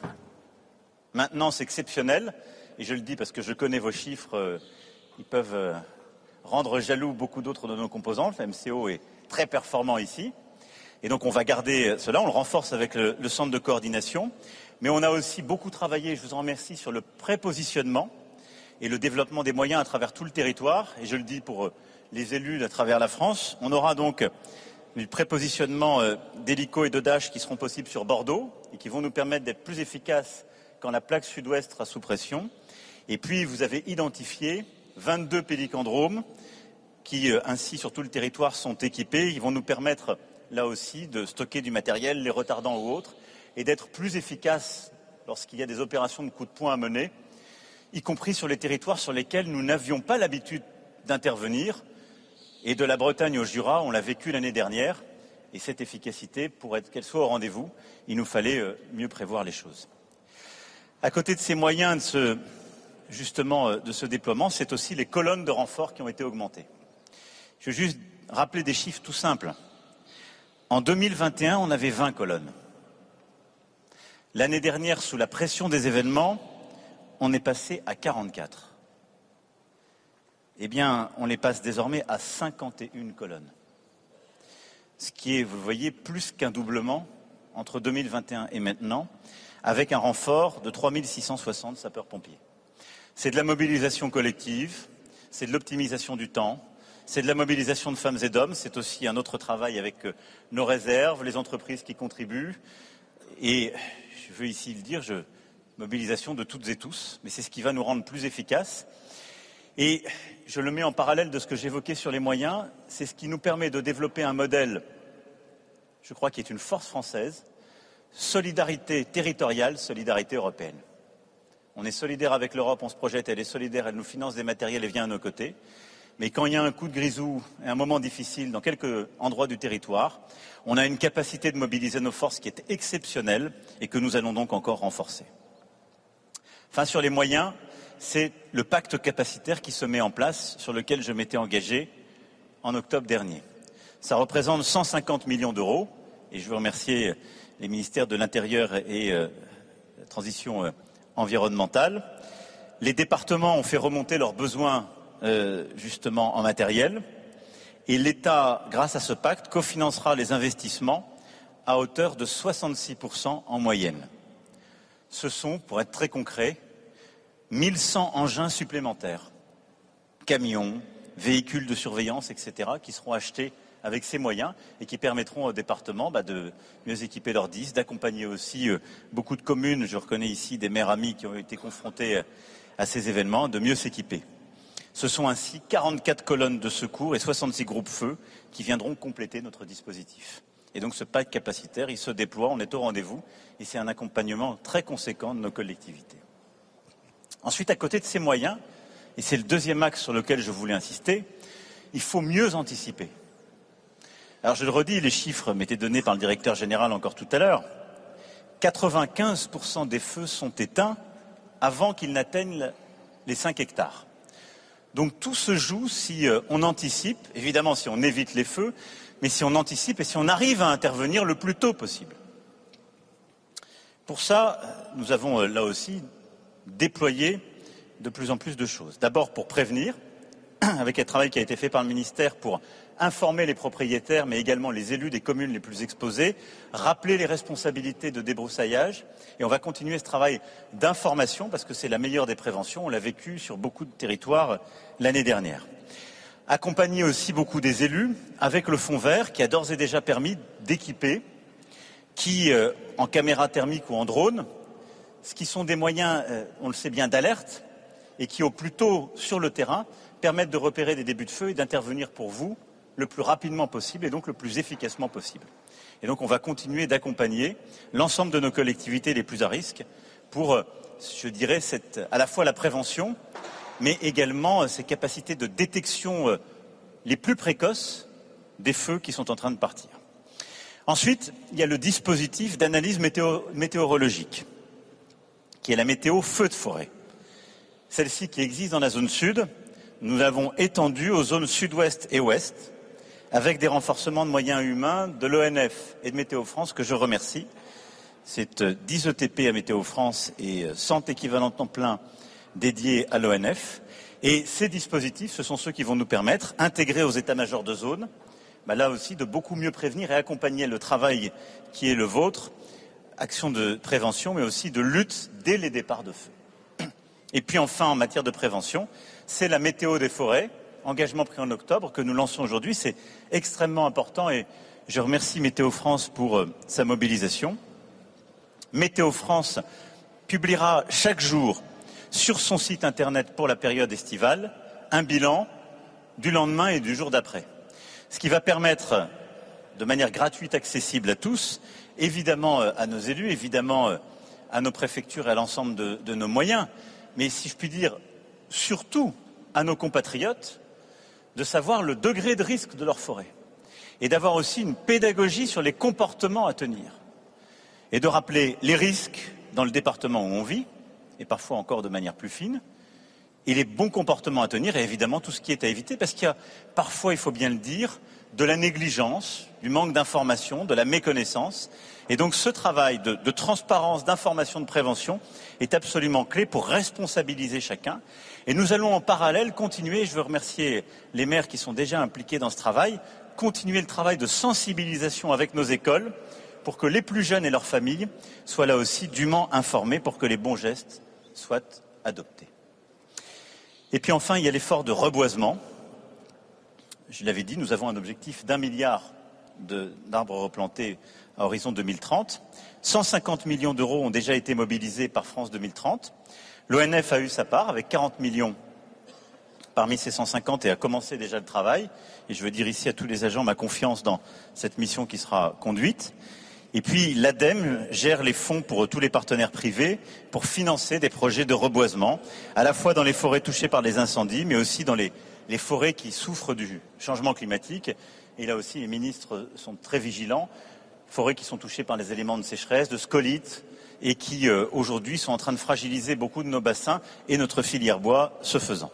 maintenance exceptionnelle, et je le dis parce que je connais vos chiffres, euh, ils peuvent euh, rendre jaloux beaucoup d'autres de nos composants. Le MCO est très performant ici. Et donc on va garder cela, on le renforce avec le, centre de coordination. Mais on a aussi beaucoup travaillé, je vous en remercie, sur le prépositionnement et le développement des moyens à travers tout le territoire. Et je le dis pour euh, les élus à travers la France. On aura donc le prépositionnement euh, d'hélicos et de Dash qui seront possibles sur Bordeaux et qui vont nous permettre d'être plus efficaces quand la plaque sud-ouest sera sous pression. Et puis, vous avez identifié 22 pélicandromes qui, euh, ainsi, sur tout le territoire, sont équipés. Ils vont nous permettre, là aussi, de stocker du matériel, les retardants ou autres, et d'être plus efficaces lorsqu'il y a des opérations de coup de poing à mener, y compris sur les territoires sur lesquels nous n'avions pas l'habitude d'intervenir. Et de la Bretagne au Jura, on l'a vécu l'année dernière. Et cette efficacité, pour qu'elle soit au rendez-vous, il nous fallait euh, mieux prévoir les choses. À côté de ces moyens de ce, euh, de ce déploiement, c'est aussi les colonnes de renfort qui ont été augmentées. Je veux juste rappeler des chiffres tout simples. En 2021, on avait 20 colonnes. L'année dernière, sous la pression des événements, on est passé à 44. Eh bien, on les passe désormais à 51 colonnes. Ce qui est, vous voyez, plus qu'un doublement entre 2021 et maintenant, avec un renfort de 3660 sapeurs-pompiers. C'est de la mobilisation collective, c'est de l'optimisation du temps, c'est de la mobilisation de femmes et d'hommes, c'est aussi un autre travail avec euh, nos réserves, les entreprises qui contribuent. Et je veux ici le dire, mobilisation de toutes et tous, mais c'est ce qui va nous rendre plus efficaces. Et je le mets en parallèle de ce que j'évoquais sur les moyens, c'est ce qui nous permet de développer un modèle, je crois, qui est une force française, solidarité territoriale, solidarité européenne. On est solidaire avec l'Europe, on se projette, elle est solidaire, elle nous finance des matériels et vient à nos côtés. Mais quand il y a un coup de grisou et un moment difficile dans quelques endroits du territoire, on a une capacité de mobiliser nos forces qui est exceptionnelle et que nous allons donc encore renforcer. Enfin, sur les moyens, c'est le pacte capacitaire qui se met en place, sur lequel je m'étais engagé en octobre dernier. Ça représente 150 millions d'euros, et je veux remercier les ministères de l'Intérieur et euh, la Transition euh, environnementale. Les départements ont fait remonter leurs besoins euh, justement en matériel et l'État, grâce à ce pacte, cofinancera les investissements à hauteur de 66% en moyenne. Ce sont, pour être très concret, 1100 engins supplémentaires, camions, véhicules de surveillance, etc., qui seront achetés avec ces moyens et qui permettront aux départements bah, de mieux équiper leurs 10, d'accompagner aussi euh, beaucoup de communes, je reconnais ici des maires amis qui ont été confrontés à ces événements, de mieux s'équiper. Ce sont ainsi 44 colonnes de secours et 66 groupes feu qui viendront compléter notre dispositif. Et donc ce pack capacitaire, se déploie, on est au rendez-vous et c'est un accompagnement très conséquent de nos collectivités. Ensuite, à côté de ces moyens, et c'est le deuxième axe sur lequel je voulais insister, il faut mieux anticiper. Alors je le redis, les chiffres m'étaient donnés par le directeur général encore tout à l'heure. 95% des feux sont éteints avant qu'ils n'atteignent les 5 hectares. Donc tout se joue si euh, on anticipe, évidemment si on évite les feux, mais si on anticipe et si on arrive à intervenir le plus tôt possible. Pour ça, nous avons euh, là aussi déployé de plus en plus de choses. D'abord pour prévenir, avec un travail qui a été fait par le ministère pour informer les propriétaires, mais également les élus des communes les plus exposées, rappeler les responsabilités de débroussaillage. Et on va continuer ce travail d'information parce que c'est la meilleure des préventions. On l'a vécu sur beaucoup de territoires l'année dernière. Accompagner aussi beaucoup des élus avec le fonds vert qui a d'ores et déjà permis d'équiper, qui, euh, en caméra thermique ou en drone, ce qui sont des moyens, euh, on le sait bien, d'alerte et qui, au plus tôt sur le terrain, permettent de repérer des débuts de feu et d'intervenir pour vous le plus rapidement possible et donc le plus efficacement possible. Et donc on va continuer d'accompagner l'ensemble de nos collectivités les plus à risque pour, euh, je dirais, à la fois la prévention, mais également euh, ces capacités de détection les plus précoces des feux qui sont en train de partir. Ensuite, il y a le dispositif d'analyse météorologique, qui est la météo feu de forêt. Celle-ci qui existe dans la zone sud, nous l'avons étendue aux zones sud-ouest et ouest, avec des renforcements de moyens humains de l'ONF et de Météo France que je remercie. C'est 10 euh, ETP à Météo France et 100 euh, équivalents temps plein dédiés à l'ONF. Et ces dispositifs, ce sont ceux qui vont nous permettre, intégrés aux états-majors de zone, bah là aussi de beaucoup mieux prévenir et accompagner le travail qui est le vôtre, action de prévention, mais aussi de lutte dès les départs de feu. Et puis enfin, en matière de prévention, c'est la météo des forêts, engagement pris en octobre que nous lançons aujourd'hui. C'est extrêmement important et je remercie Météo France pour euh, sa mobilisation. Météo France publiera chaque jour sur son site internet pour la période estivale un bilan du lendemain et du jour d'après. Ce qui va permettre, de manière gratuite, accessible à tous, évidemment euh, à nos élus, évidemment euh, à nos préfectures et à l'ensemble de, de nos moyens, mais si je puis dire, surtout à nos compatriotes, de savoir le degré de risque de leur forêt et d'avoir aussi une pédagogie sur les comportements à tenir et de rappeler les risques dans le département où on vit, et parfois encore de manière plus fine, et les bons comportements à tenir et évidemment tout ce qui est à éviter parce qu'il y a parfois, il faut bien le dire, de la négligence, du manque d'information, de la méconnaissance. Et donc ce travail de, transparence, d'information, de prévention est absolument clé pour responsabiliser chacun et nous allons en parallèle continuer, je veux remercier les maires qui sont déjà impliqués dans ce travail, continuer le travail de sensibilisation avec nos écoles pour que les plus jeunes et leurs familles soient là aussi dûment informés pour que les bons gestes soient adoptés. Et puis enfin, il y a l'effort de reboisement. Je l'avais dit, nous avons un objectif d'un milliard d'arbres replantés à horizon 2030. 150 millions d'euros ont déjà été mobilisés par France 2030. L'ONF a eu sa part avec 40 millions parmi ces 150 et a commencé déjà le travail. Et je veux dire ici à tous les agents ma confiance dans cette mission qui sera conduite. Et puis l'ADEME gère les fonds pour tous les partenaires privés pour financer des projets de reboisement, à la fois dans les forêts touchées par les incendies, mais aussi dans les, forêts qui souffrent du changement climatique. Et là aussi, les ministres sont très vigilants. Forêts qui sont touchées par les éléments de sécheresse, de scolytes, et qui euh, aujourd'hui sont en train de fragiliser beaucoup de nos bassins et notre filière bois ce faisant.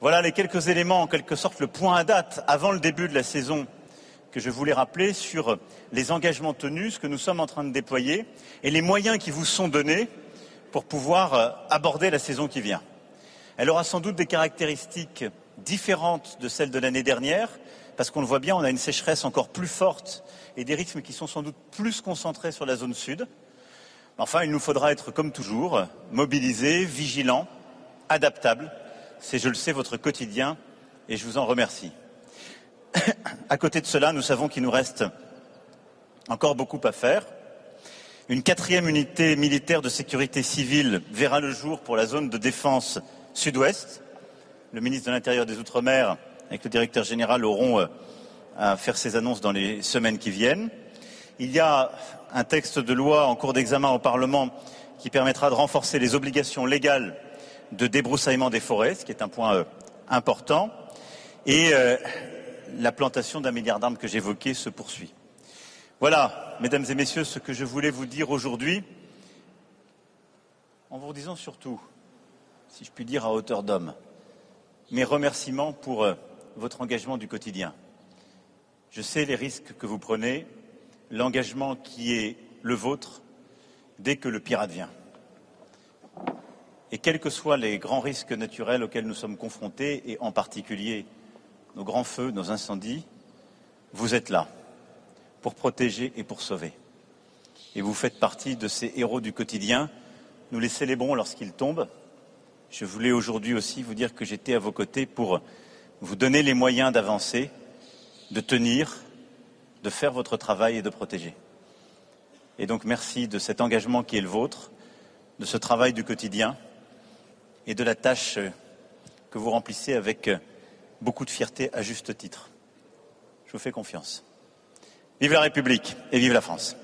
Voilà les quelques éléments, en quelque sorte le point à date avant le début de la saison que je voulais rappeler sur les engagements tenus, ce que nous sommes en train de déployer et les moyens qui vous sont donnés pour pouvoir euh, aborder la saison qui vient. Elle aura sans doute des caractéristiques différentes de celles de l'année dernière, parce qu'on le voit bien, on a une sécheresse encore plus forte et des rythmes qui sont sans doute plus concentrés sur la zone sud. Enfin, il nous faudra être, comme toujours, mobilisés, vigilants, adaptables. C'est, je le sais, votre quotidien et je vous en remercie. à côté de cela, nous savons qu'il nous reste encore beaucoup à faire. Une quatrième unité militaire de sécurité civile verra le jour pour la zone de défense sud-ouest. Le ministre de l'Intérieur des Outre-mer, avec le directeur général, auront euh, à faire ces annonces dans les semaines qui viennent. Il y a un texte de loi en cours d'examen au Parlement qui permettra de renforcer les obligations légales de débroussaillement des forêts, ce qui est un point euh, important. Et euh, la plantation d'un milliard d'armes que j'évoquais se poursuit. Voilà, mesdames et messieurs, ce que je voulais vous dire aujourd'hui, en vous disant surtout, si je puis dire à hauteur d'homme, mes remerciements pour euh, votre engagement du quotidien. Je sais les risques que vous prenez, l'engagement qui est le vôtre dès que le pire advient. Et quels que soient les grands risques naturels auxquels nous sommes confrontés, et en particulier nos grands feux, nos incendies, vous êtes là pour protéger et pour sauver. Et vous faites partie de ces héros du quotidien. Nous les célébrons lorsqu'ils tombent. Je voulais aujourd'hui aussi vous dire que j'étais à vos côtés pour vous donner les moyens d'avancer, de tenir, de faire votre travail et de protéger. Et donc merci de cet engagement qui est le vôtre, de ce travail du quotidien et de la tâche que vous remplissez avec beaucoup de fierté à juste titre. Je vous fais confiance. Vive la République et vive la France.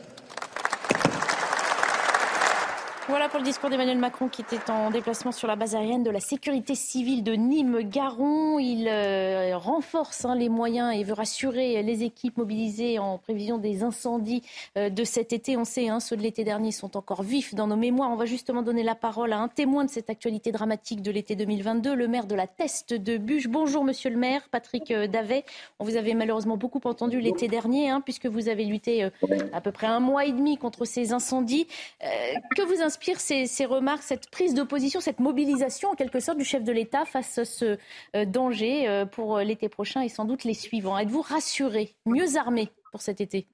Voilà pour le discours d'Emmanuel Macron qui était en déplacement sur la base aérienne de la sécurité civile de Nîmes-Garon. Il euh, renforce hein, les moyens et veut rassurer les équipes mobilisées en prévision des incendies euh, de cet été. On sait, hein, ceux de l'été dernier sont encore vifs dans nos mémoires. On va justement donner la parole à un témoin de cette actualité dramatique de l'été 2022, le maire de la Teste de Buche. Bonjour monsieur le maire, Patrick euh, Davet. On vous avait malheureusement beaucoup entendu l'été dernier, hein, puisque vous avez lutté à peu près un mois et demi contre ces incendies. que vous inspire ces, remarques, cette prise de position, cette mobilisation en quelque sorte du chef de l'État face à ce euh, danger euh, pour l'été prochain et sans doute les suivants Êtes-vous rassuré, mieux armé pour cet été?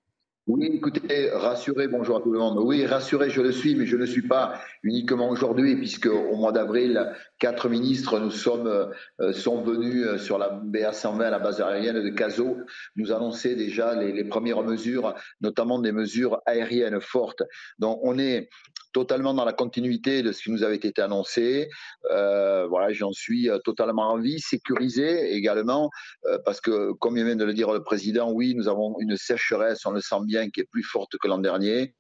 Oui, écoutez, rassuré, bonjour à tout le monde. Oui, rassuré, je le suis, mais je ne le suis pas uniquement aujourd'hui, puisque au mois d'avril, quatre ministres nous sommes, euh, sont venus euh, sur la BA-120, la base aérienne de Cazaux, nous annoncer déjà les, premières mesures, notamment des mesures aériennes fortes. Donc, on est totalement dans la continuité de ce qui nous avait été annoncé. Euh, voilà, j'en suis totalement en vie, sécurisé également, parce que, comme vient de le dire le président, oui, nous avons une sécheresse, on le sent bien qui est plus forte que l'an dernier.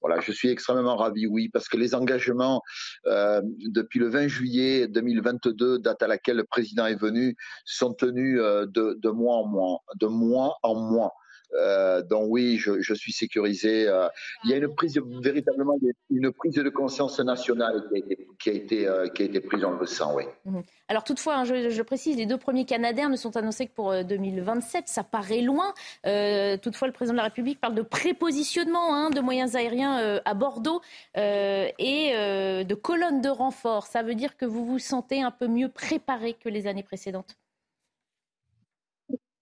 Voilà, je suis extrêmement ravi, oui, parce que les engagements euh, depuis le 20 juillet 2022, date à laquelle le président est venu, sont tenus euh, de, de mois en mois, de mois en mois. Euh, donc oui, je, suis sécurisé. Euh, il y a une prise véritablement une prise de conscience nationale qui a été, euh, qui a été, prise, on le sent, oui. Mhm. Alors toutefois, hein, je, précise, les deux premiers Canadiens ne sont annoncés que pour 2027. Ça paraît loin. toutefois, le président de la République parle de prépositionnement hein, de moyens aériens à Bordeaux et de colonnes de renfort. Ça veut dire que vous vous sentez un peu mieux préparé que les années précédentes?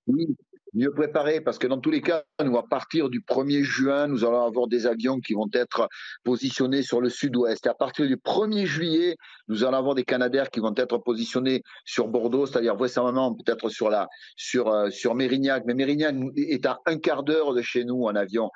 Oui, mieux préparé parce que dans tous les cas, nous, à partir du 1er juin, nous allons avoir des avions qui vont être positionnés sur le sud-ouest. Et à partir du 1er juillet, nous allons avoir des Canadaires qui vont être positionnés sur Bordeaux, c'est-à-dire vraisemblablement peut-être sur, euh, sur Mérignac. Mais Mérignac est à un quart d'heure de chez nous en avion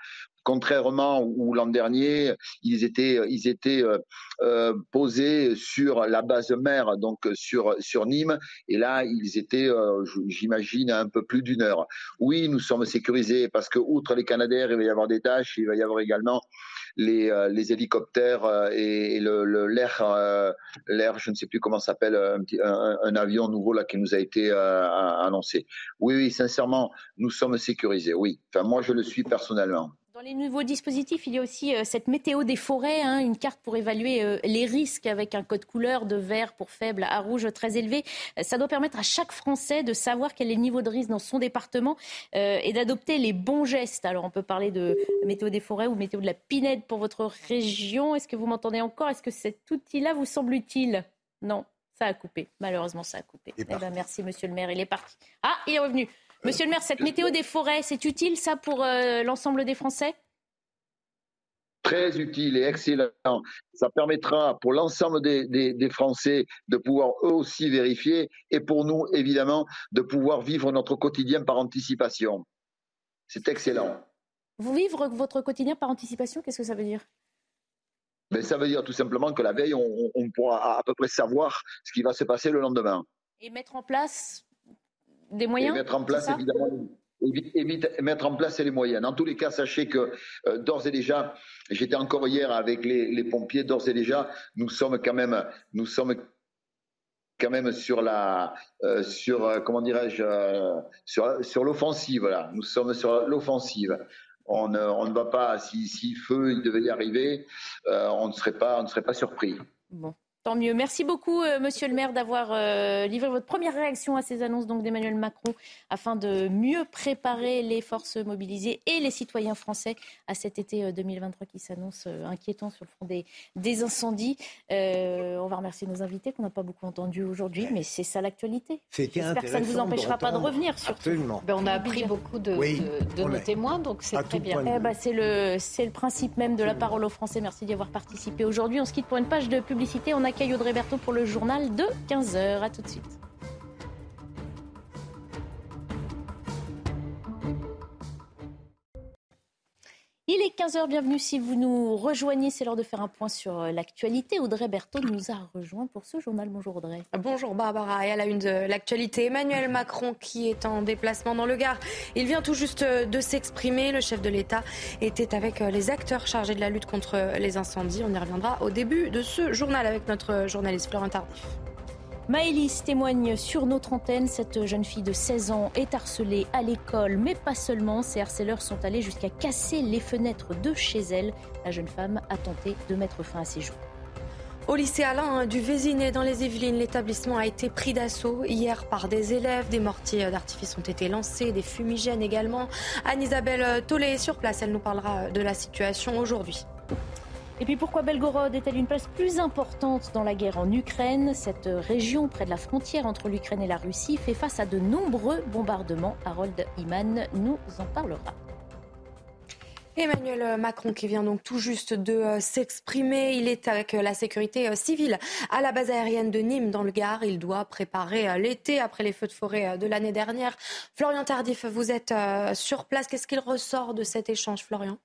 contrairement où l'an dernier, ils étaient, ils étaient euh, euh, posés sur la base mère, donc sur, sur Nîmes, et là, ils étaient, euh, j'imagine, un peu plus d'une heure. Oui, nous sommes sécurisés parce que, outre les Canadaires, il va y avoir des tâches, il va y avoir également les, les hélicoptères et, l'air, l'air, je ne sais plus comment s'appelle, un, un, avion nouveau là qui nous a été annoncé. Oui, oui, sincèrement, nous sommes sécurisés. Oui, enfin moi je le suis personnellement. Dans les nouveaux dispositifs, il y a aussi euh, cette météo des forêts, hein, une carte pour évaluer euh, les risques avec un code couleur de vert pour faible à rouge très élevé. Euh, ça doit permettre à chaque Français de savoir quel est le niveau de risque dans son département et d'adopter les bons gestes. Alors on peut parler de météo des forêts ou météo de la pinède pour votre région. Est-ce que vous m'entendez encore? Est-ce que cet outil-là vous semble utile? Non, ça a coupé. Malheureusement, ça a coupé. Eh ben, merci, monsieur le maire. Il est parti. Ah, il est revenu. Monsieur le maire, cette météo des forêts, c'est utile ça pour euh, l'ensemble des Français? Très utile et excellent. Ça permettra pour l'ensemble des, Français de pouvoir eux aussi vérifier et pour nous, évidemment, de pouvoir vivre notre quotidien par anticipation. C'est excellent. Vous vivre votre quotidien par anticipation, qu'est-ce que ça veut dire? Ben, Ça veut dire tout simplement que la veille, on, on pourra à peu près savoir ce qui va se passer le lendemain. Et mettre en place des moyens mettre en place, évidemment, mettre en place les moyens. En tous les cas, sachez que euh, d'ores et déjà, j'étais encore hier avec les, pompiers, d'ores et déjà, nous sommes quand même, nous sommes quand même sur la, sur comment dirais-je, sur, sur l'offensive. Voilà, nous sommes sur l'offensive. On, on, ne va pas, si, si feu il devait y arriver, on ne serait pas, on ne serait pas surpris. Bon. Tant mieux. Merci beaucoup, euh, Monsieur le maire, d'avoir euh, livré votre première réaction à ces annonces d'Emmanuel Macron afin de mieux préparer les forces mobilisées et les citoyens français à cet été 2023 euh, qui s'annonce inquiétant sur le front des, des incendies. on va remercier nos invités qu'on n'a pas beaucoup entendus aujourd'hui, mais c'est ça l'actualité. J'espère que ça ne vous empêchera pas de revenir sur ben, on a appris beaucoup de, nos témoins, donc c'est très bien. Eh ben, c'est le, le principe même de la parole aux Français. Merci d'y avoir participé aujourd'hui. On se quitte pour une page de publicité. On accueille Audrey Berthaud pour le journal de 15h. A tout de suite. Il est 15h, bienvenue si vous nous rejoignez. C'est l'heure de faire un point sur euh, l'actualité. Audrey Berthaud nous a rejoint pour ce journal. Bonjour Audrey. Bonjour Barbara. Et à la une de l'actualité, Emmanuel Macron qui est en déplacement dans le Gard. Il vient tout juste de s'exprimer. Le chef de l'État était avec euh, les acteurs chargés de la lutte contre les incendies. On y reviendra au début de ce journal avec notre journaliste Florent Tardif. Maëlys témoigne sur notre antenne. Cette jeune fille de 16 ans est harcelée à l'école, mais pas seulement. Ces harceleurs sont allés jusqu'à casser les fenêtres de chez elle. La jeune femme a tenté de mettre fin à ses jours. Au lycée Alain du Vésinet dans les Yvelines, l'établissement a été pris d'assaut hier par des élèves. Des mortiers d'artifice ont été lancés, des fumigènes également. Anne-Isabelle Tollet est sur place. Elle nous parlera de la situation aujourd'hui. Et puis pourquoi Belgorod est-elle une place plus importante dans la guerre en Ukraine? Cette région près de la frontière entre l'Ukraine et la Russie fait face à de nombreux bombardements. Harold Iman nous en parlera. Emmanuel Macron qui vient donc tout juste de euh, s'exprimer. Il est avec euh, la sécurité euh, civile à la base aérienne de Nîmes dans le Gard. Il doit préparer l'été après les feux de forêt de l'année dernière. Florian Tardif, vous êtes sur place. Qu'est-ce qu'il ressort de cet échange, Florian?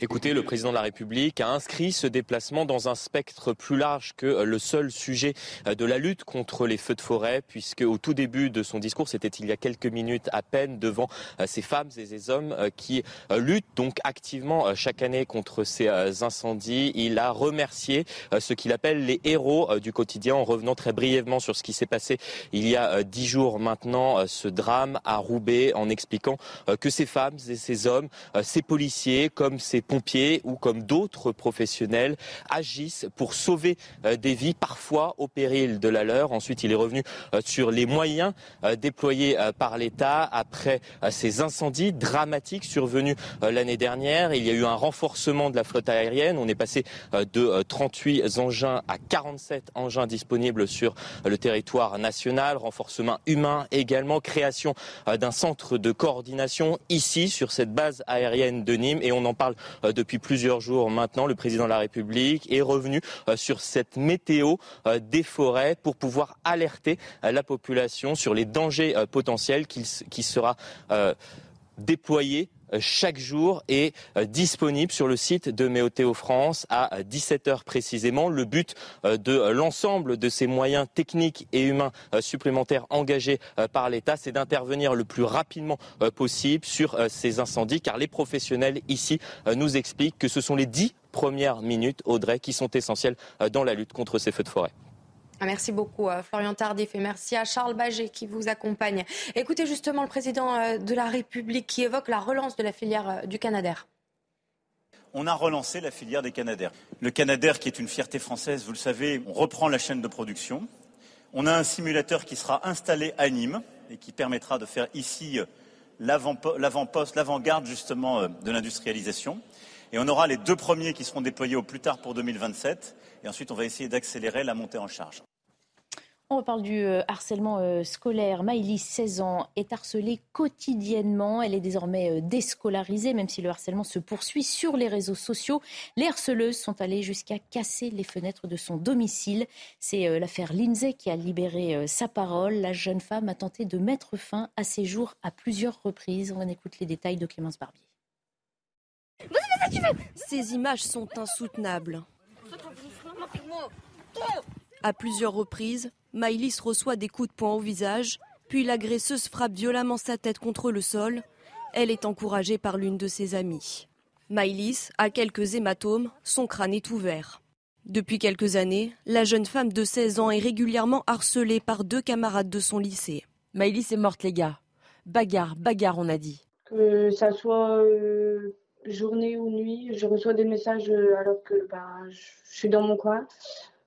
Écoutez, le président de la République a inscrit ce déplacement dans un spectre plus large que le seul sujet de la lutte contre les feux de forêt, puisque au tout début de son discours, c'était il y a quelques minutes à peine devant ces femmes et ces hommes qui luttent donc activement chaque année contre ces incendies. Il a remercié ce qu'il appelle les héros du quotidien en revenant très brièvement sur ce qui s'est passé il y a dix jours maintenant, ce drame à Roubaix, en expliquant que ces femmes et ces hommes, ces policiers, comme ces pompiers ou comme d'autres professionnels agissent pour sauver euh, des vies, parfois au péril de la leur. Ensuite, il est revenu euh, sur les moyens euh, déployés par l'État après ces incendies dramatiques survenus l'année dernière. Il y a eu un renforcement de la flotte aérienne. On est passé de 38 engins à 47 engins disponibles sur le territoire national. Renforcement humain également. Création d'un centre de coordination ici sur cette base aérienne de Nîmes. Et on en parle depuis plusieurs jours maintenant. Le président de la République est revenu euh, sur cette météo euh, des forêts pour pouvoir alerter la population sur les dangers potentiels qui sera déployé chaque jour est disponible sur le site de Méotéo France à 17h précisément. Le but de l'ensemble de ces moyens techniques et humains supplémentaires engagés par l'État, c'est d'intervenir le plus rapidement possible sur ces incendies, car les professionnels ici nous expliquent que ce sont les dix premières minutes, Audrey, qui sont essentielles dans la lutte contre ces feux de forêt. Ah, merci beaucoup euh, Florian Tardif et merci à Charles Baget qui vous accompagne. Écoutez justement le président euh, de la République qui évoque la relance de la filière euh, du Canadair. On a relancé la filière des Canadair. Le Canadair qui est une fierté française, vous le savez, on reprend la chaîne de production. On a un simulateur qui sera installé à Nîmes et qui permettra de faire ici l'avant-poste, l'avant-garde justement de l'industrialisation. Et on aura les deux premiers qui seront déployés au plus tard pour 2027. Et ensuite, on va essayer d'accélérer la montée en charge. On reparle du euh, harcèlement euh, scolaire. Maïlis, 16 ans, est harcelée quotidiennement. Elle est désormais euh, déscolarisée, même si le harcèlement se poursuit sur les réseaux sociaux. Les harceleuses sont allées jusqu'à casser les fenêtres de son domicile. C'est l'affaire Lindsay qui a libéré sa parole. La jeune femme a tenté de mettre fin à ses jours à plusieurs reprises. On écoute les détails de Clémence Barbier. Ces images sont insoutenables. À plusieurs reprises, Maïlis reçoit des coups de poing au visage, puis l'agresseuse frappe violemment sa tête contre le sol. Elle est encouragée par l'une de ses amies. Maïlis a quelques hématomes, son crâne est ouvert. Depuis quelques années, la jeune femme de 16 ans est régulièrement harcelée par deux camarades de son lycée. Maëlys est morte, les gars. Bagarre, bagarre, on a dit. Que ça soit euh, journée ou nuit, je reçois des messages euh, alors que bah, je suis dans mon coin,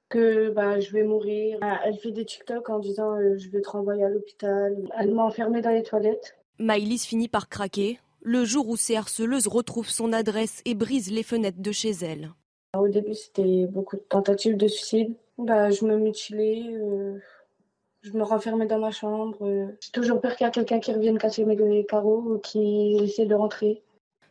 que bah, je vais mourir. Ah, elle fait des TikTok en disant euh, je vais te renvoyer à l'hôpital. Elle m'a enfermée dans les toilettes. Maïlis finit par craquer le jour où ces harceleuses retrouvent son adresse et brisent les fenêtres de chez elle. Au début, c'était beaucoup de tentatives de suicide. Bah, je me mutilais, je me renfermais dans ma chambre. J'ai toujours peur qu'il y ait quelqu'un qui revienne casser mes carreaux ou qui essaie de rentrer.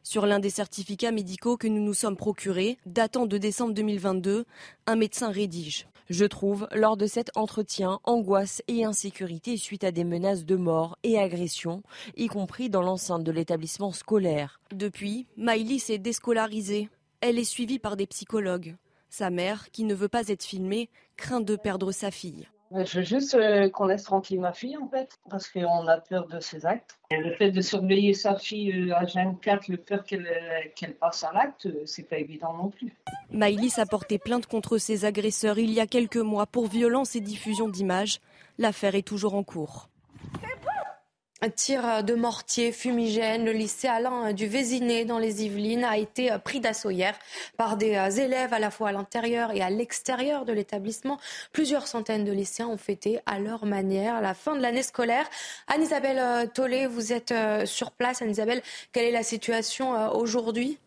Sur l'un des certificats médicaux que nous nous sommes procurés, datant de décembre 2022, un médecin rédige. Je trouve, lors de cet entretien, angoisse et insécurité suite à des menaces de mort et agressions, y compris dans l'enceinte de l'établissement scolaire. Depuis, Maïlis est déscolarisée. Elle est suivie par des psychologues. Sa mère, qui ne veut pas être filmée, craint de perdre sa fille. Je veux juste euh, qu'on laisse tranquille ma fille, en fait, parce qu'on a peur de ses actes. Le fait de surveiller sa fille euh, à 24, le peur qu'elle euh, qu'elle passe à l'acte, c'est pas évident non plus. Maïlis a porté plainte contre ses agresseurs il y a quelques mois pour violence et diffusion d'images. L'affaire est toujours en cours. Un tir de mortier fumigène. Le lycée Alain du Vésiné dans les Yvelines a été pris d'assaut hier par des élèves à la fois à l'intérieur et à l'extérieur de l'établissement. Plusieurs centaines de lycéens ont fêté à leur manière la fin de l'année scolaire. Anne-Isabelle Tollet, vous êtes sur place. Anne-Isabelle, quelle est la situation aujourd'hui?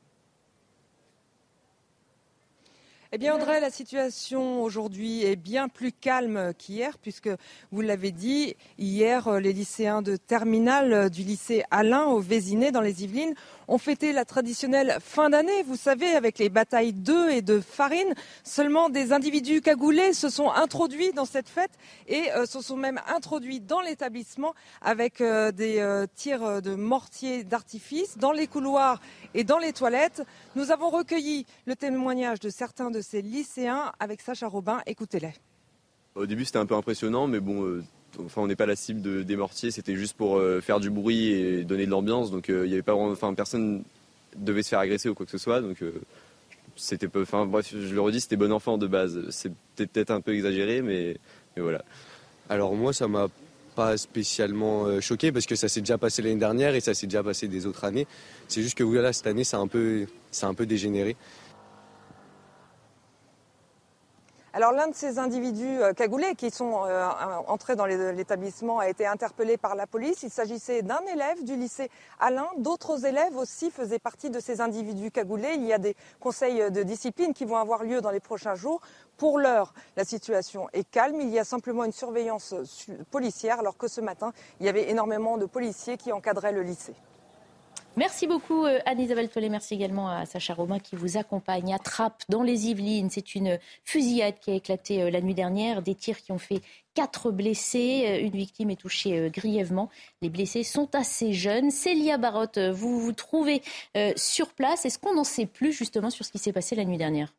Eh bien, Audrey, la situation aujourd'hui est bien plus calme qu'hier, puisque vous l'avez dit, hier, les lycéens de terminale du lycée Alain au Vésiné dans les Yvelines ont fêté la traditionnelle fin d'année, vous savez, avec les batailles d'œufs et de farine. Seulement des individus cagoulés se sont introduits dans cette fête et se sont même introduits dans l'établissement avec des tirs de mortiers d'artifice dans les couloirs et dans les toilettes. Nous avons recueilli le témoignage de certains de ces lycéens avec Sacha Robin. Écoutez-les. Au début, c'était un peu impressionnant, mais bon, enfin, on n'est pas la cible de, des mortiers. C'était juste pour faire du bruit et donner de l'ambiance. Donc, il y avait pas, enfin, personne devait se faire agresser ou quoi que ce soit. Donc, c'était peu, enfin, je le redis, c'était bon enfant de base. C'est peut-être un peu exagéré, mais, voilà. Alors moi, ça m'a pas spécialement choqué parce que ça s'est déjà passé l'année dernière et ça s'est déjà passé des autres années. C'est juste que voilà, cette année, c'est un peu, c'est un peu dégénéré. Alors l'un de ces individus cagoulés qui sont entrés dans l'établissement a été interpellé par la police. Il s'agissait d'un élève du lycée Alain. D'autres élèves aussi faisaient partie de ces individus cagoulés. Il y a des conseils de discipline qui vont avoir lieu dans les prochains jours. Pour l'heure, la situation est calme. Il y a simplement une surveillance policière alors que ce matin, il y avait énormément de policiers qui encadraient le lycée. Merci beaucoup Anne-Isabelle Tollet. Merci également à Sacha Romain qui vous accompagne à dans les Yvelines. C'est une fusillade qui a éclaté la nuit dernière. Des tirs qui ont fait quatre blessés. Une victime est touchée grièvement. Les blessés sont assez jeunes. Célia Barotte, vous vous trouvez sur place. Est-ce qu'on n'en sait plus justement sur ce qui s'est passé la nuit dernière?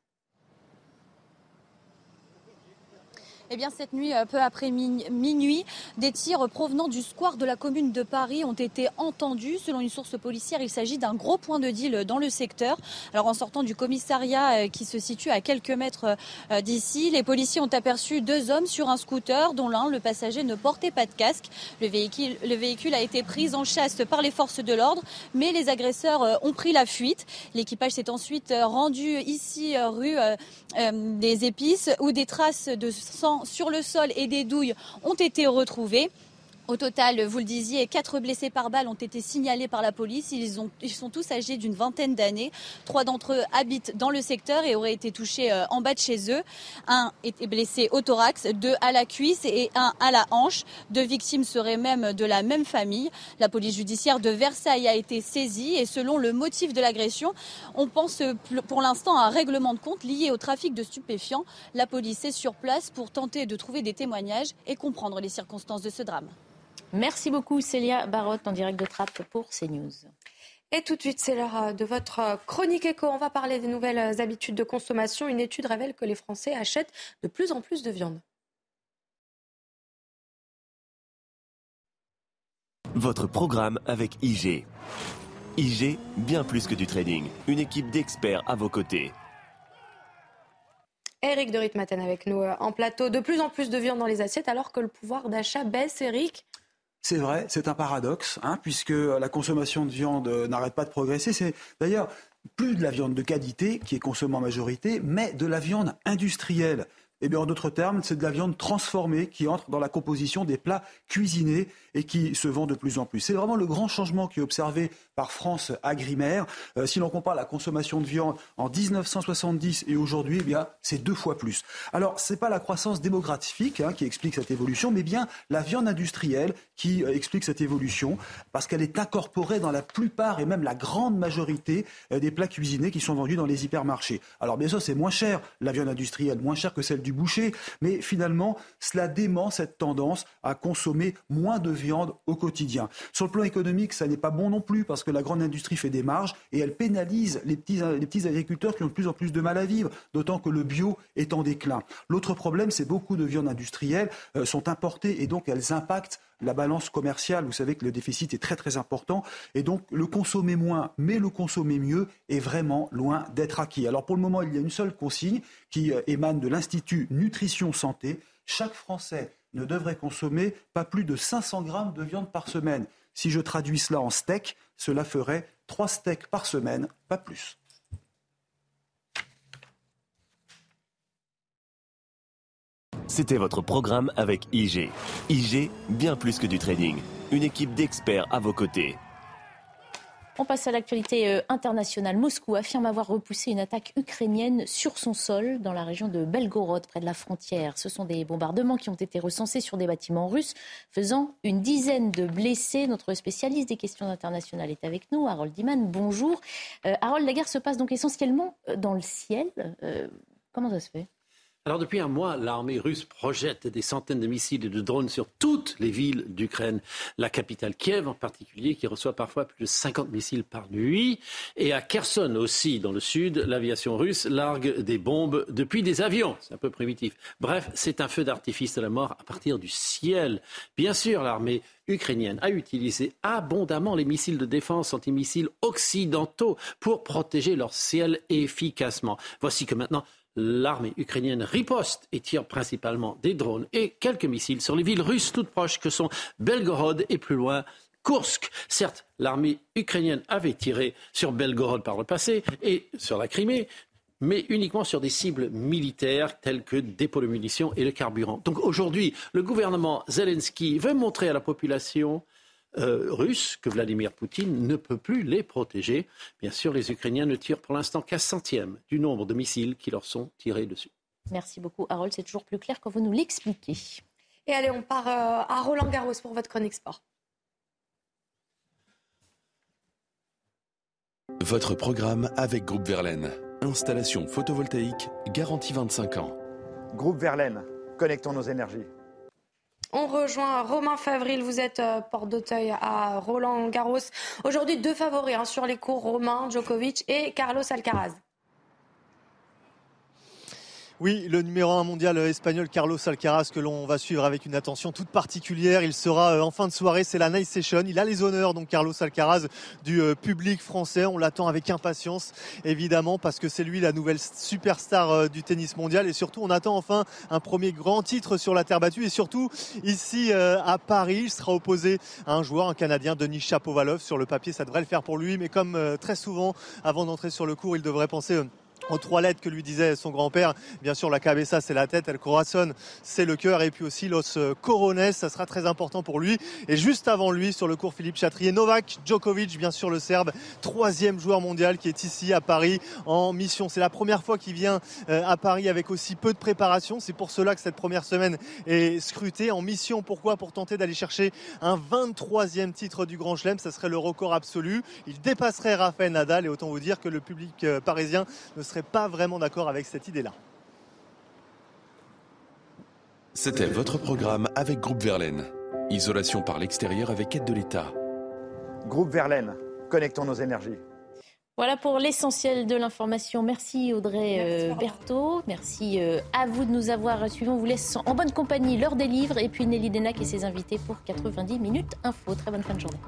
Eh bien, cette nuit, peu après minuit, des tirs provenant du square de la commune de Paris ont été entendus. Selon une source policière, il s'agit d'un gros point de deal dans le secteur. Alors, en sortant du commissariat qui se situe à quelques mètres d'ici, les policiers ont aperçu deux hommes sur un scooter dont l'un, le passager, ne portait pas de casque. Le véhicule, le véhicule a été pris en chasse par les forces de l'ordre, mais les agresseurs ont pris la fuite. L'équipage s'est ensuite rendu ici, rue des Épices, où des traces de sang sur le sol et des douilles ont été retrouvées. Au total, vous le disiez, quatre blessés par balle ont été signalés par la police. Ils, ont, ils sont tous âgés d'une vingtaine d'années. Trois d'entre eux habitent dans le secteur et auraient été touchés en bas de chez eux. Un était blessé au thorax, deux à la cuisse et un à la hanche. Deux victimes seraient même de la même famille. La police judiciaire de Versailles a été saisie et selon le motif de l'agression, on pense pour l'instant à un règlement de compte lié au trafic de stupéfiants. La police est sur place pour tenter de trouver des témoignages et comprendre les circonstances de ce drame. Merci beaucoup Célia Barotte en direct de Trappes pour CNews. Et tout de suite, c'est l'heure de votre chronique éco. On va parler des nouvelles habitudes de consommation. Une étude révèle que les Français achètent de plus en plus de viande. Votre programme avec IG. IG, bien plus que du trading. Une équipe d'experts à vos côtés. Eric de Ritmaten avec nous en plateau. De plus en plus de viande dans les assiettes alors que le pouvoir d'achat baisse, Eric c'est vrai, c'est un paradoxe, hein, puisque la consommation de viande n'arrête pas de progresser. C'est d'ailleurs plus de la viande de qualité qui est consommée en majorité, mais de la viande industrielle. Eh bien, en d'autres termes, c'est de la viande transformée qui entre dans la composition des plats cuisinés et qui se vend de plus en plus. C'est vraiment le grand changement qui est observé par France Agrimaire. Euh, si l'on compare la consommation de viande en 1970 et aujourd'hui, eh bien, c'est deux fois plus. Alors, ce n'est pas la croissance démographique hein, qui explique cette évolution, mais bien la viande industrielle qui euh, explique cette évolution, parce qu'elle est incorporée dans la plupart et même la grande majorité euh, des plats cuisinés qui sont vendus dans les hypermarchés. Alors, bien sûr, c'est moins cher, la viande industrielle, moins cher que celle du boucher, mais finalement, cela dément cette tendance à consommer moins de viande au quotidien. Sur le plan économique, ça n'est pas bon non plus, parce que la grande industrie fait des marges et elle pénalise les petits, agriculteurs qui ont de plus en plus de mal à vivre, d'autant que le bio est en déclin. L'autre problème, c'est beaucoup de viandes industrielles euh, sont importées et donc elles impactent la balance commerciale. Vous savez que le déficit est très très important et donc le consommer moins mais le consommer mieux est vraiment loin d'être acquis. Alors pour le moment, il y a une seule consigne qui euh, émane de l'Institut Nutrition Santé. Chaque Français ne devrait consommer pas plus de 500 grammes de viande par semaine. Si je traduis cela en steak, cela ferait 3 steaks par semaine, pas plus. C'était votre programme avec IG. IG, bien plus que du trading. Une équipe d'experts à vos côtés. On passe à l'actualité euh, internationale. Moscou affirme avoir repoussé une attaque ukrainienne sur son sol dans la région de Belgorod, près de la frontière. Ce sont des bombardements qui ont été recensés sur des bâtiments russes, faisant une dizaine de blessés. Notre spécialiste des questions internationales est avec nous, Harold Diman. Bonjour. Euh, Harold, la guerre se passe donc essentiellement euh, dans le ciel. comment ça se fait? Alors depuis un mois, l'armée russe projette des centaines de missiles et de drones sur toutes les villes d'Ukraine. La capitale Kiev en particulier, qui reçoit parfois plus de 50 missiles par nuit. Et à Kherson aussi, dans le sud, l'aviation russe largue des bombes depuis des avions. C'est un peu primitif. Bref, c'est un feu d'artifice de la mort à partir du ciel. Bien sûr, l'armée ukrainienne a utilisé abondamment les missiles de défense antimissiles occidentaux pour protéger leur ciel efficacement. Voici que maintenant l'armée ukrainienne riposte et tire principalement des drones et quelques missiles sur les villes russes toutes proches que sont Belgorod et plus loin Kursk. Certes, l'armée ukrainienne avait tiré sur Belgorod par le passé et sur la Crimée, mais uniquement sur des cibles militaires telles que dépôts de munitions et le carburant. Donc aujourd'hui, le gouvernement Zelensky veut montrer à la population euh, russes que Vladimir Poutine ne peut plus les protéger. Bien sûr, les Ukrainiens ne tirent pour l'instant qu'un centième du nombre de missiles qui leur sont tirés dessus. Merci beaucoup, Harold. C'est toujours plus clair quand vous nous l'expliquez. Et allez, on part euh, à Roland Garros pour votre chronique sport. Votre programme avec Groupe Verlaine. Installation photovoltaïque garantie 25 ans. Groupe Verlaine, connectons nos énergies. On rejoint Romain Favril, vous êtes euh, porte d'Auteuil à Roland Garros. Aujourd'hui, deux favoris hein, sur les cours, Romain Djokovic et Carlos Alcaraz. Oui, le numéro 1 mondial espagnol Carlos Alcaraz que l'on va suivre avec une attention toute particulière. Il sera euh, en fin de soirée, c'est la night session. Il a les honneurs donc Carlos Alcaraz du euh, public français. On l'attend avec impatience évidemment parce que c'est lui la nouvelle superstar euh, du tennis mondial et surtout on attend enfin un premier grand titre sur la terre battue et surtout ici à Paris, il sera opposé à un joueur, un Canadien, Denis Chapovalov. Sur le papier, ça devrait le faire pour lui, mais comme très souvent avant d'entrer sur le cours, il devrait penser aux trois lettres que lui disait son grand-père. Bien sûr, la cabeza, c'est la tête, el corazon, c'est le cœur, et puis aussi los corones, ça sera très important pour lui. Et juste avant lui, sur le cours Philippe Chatrier, Novak Djokovic, bien sûr le Serbe, troisième joueur mondial qui est ici à Paris en mission. C'est la première fois qu'il vient euh, à Paris avec aussi peu de préparation. C'est pour cela que cette première semaine est scrutée en mission. Pourquoi? Pour tenter d'aller chercher un 23e titre du Grand Chelem. Ça serait le record absolu. Il dépasserait Rafael Nadal et autant vous dire que le public euh, parisien ne serait pas vraiment d'accord avec cette idée-là. C'était votre programme avec Groupe Verlaine. Isolation par l'extérieur avec aide de l'État. Groupe Verlaine, connectons nos énergies. Voilà pour l'essentiel de l'information. Merci Audrey euh, Berthaud. Merci euh, à vous de nous avoir suivis. On vous laisse en bonne compagnie l'heure des livres et puis Nelly Denac et ses invités pour 90 minutes info. Très bonne fin de journée.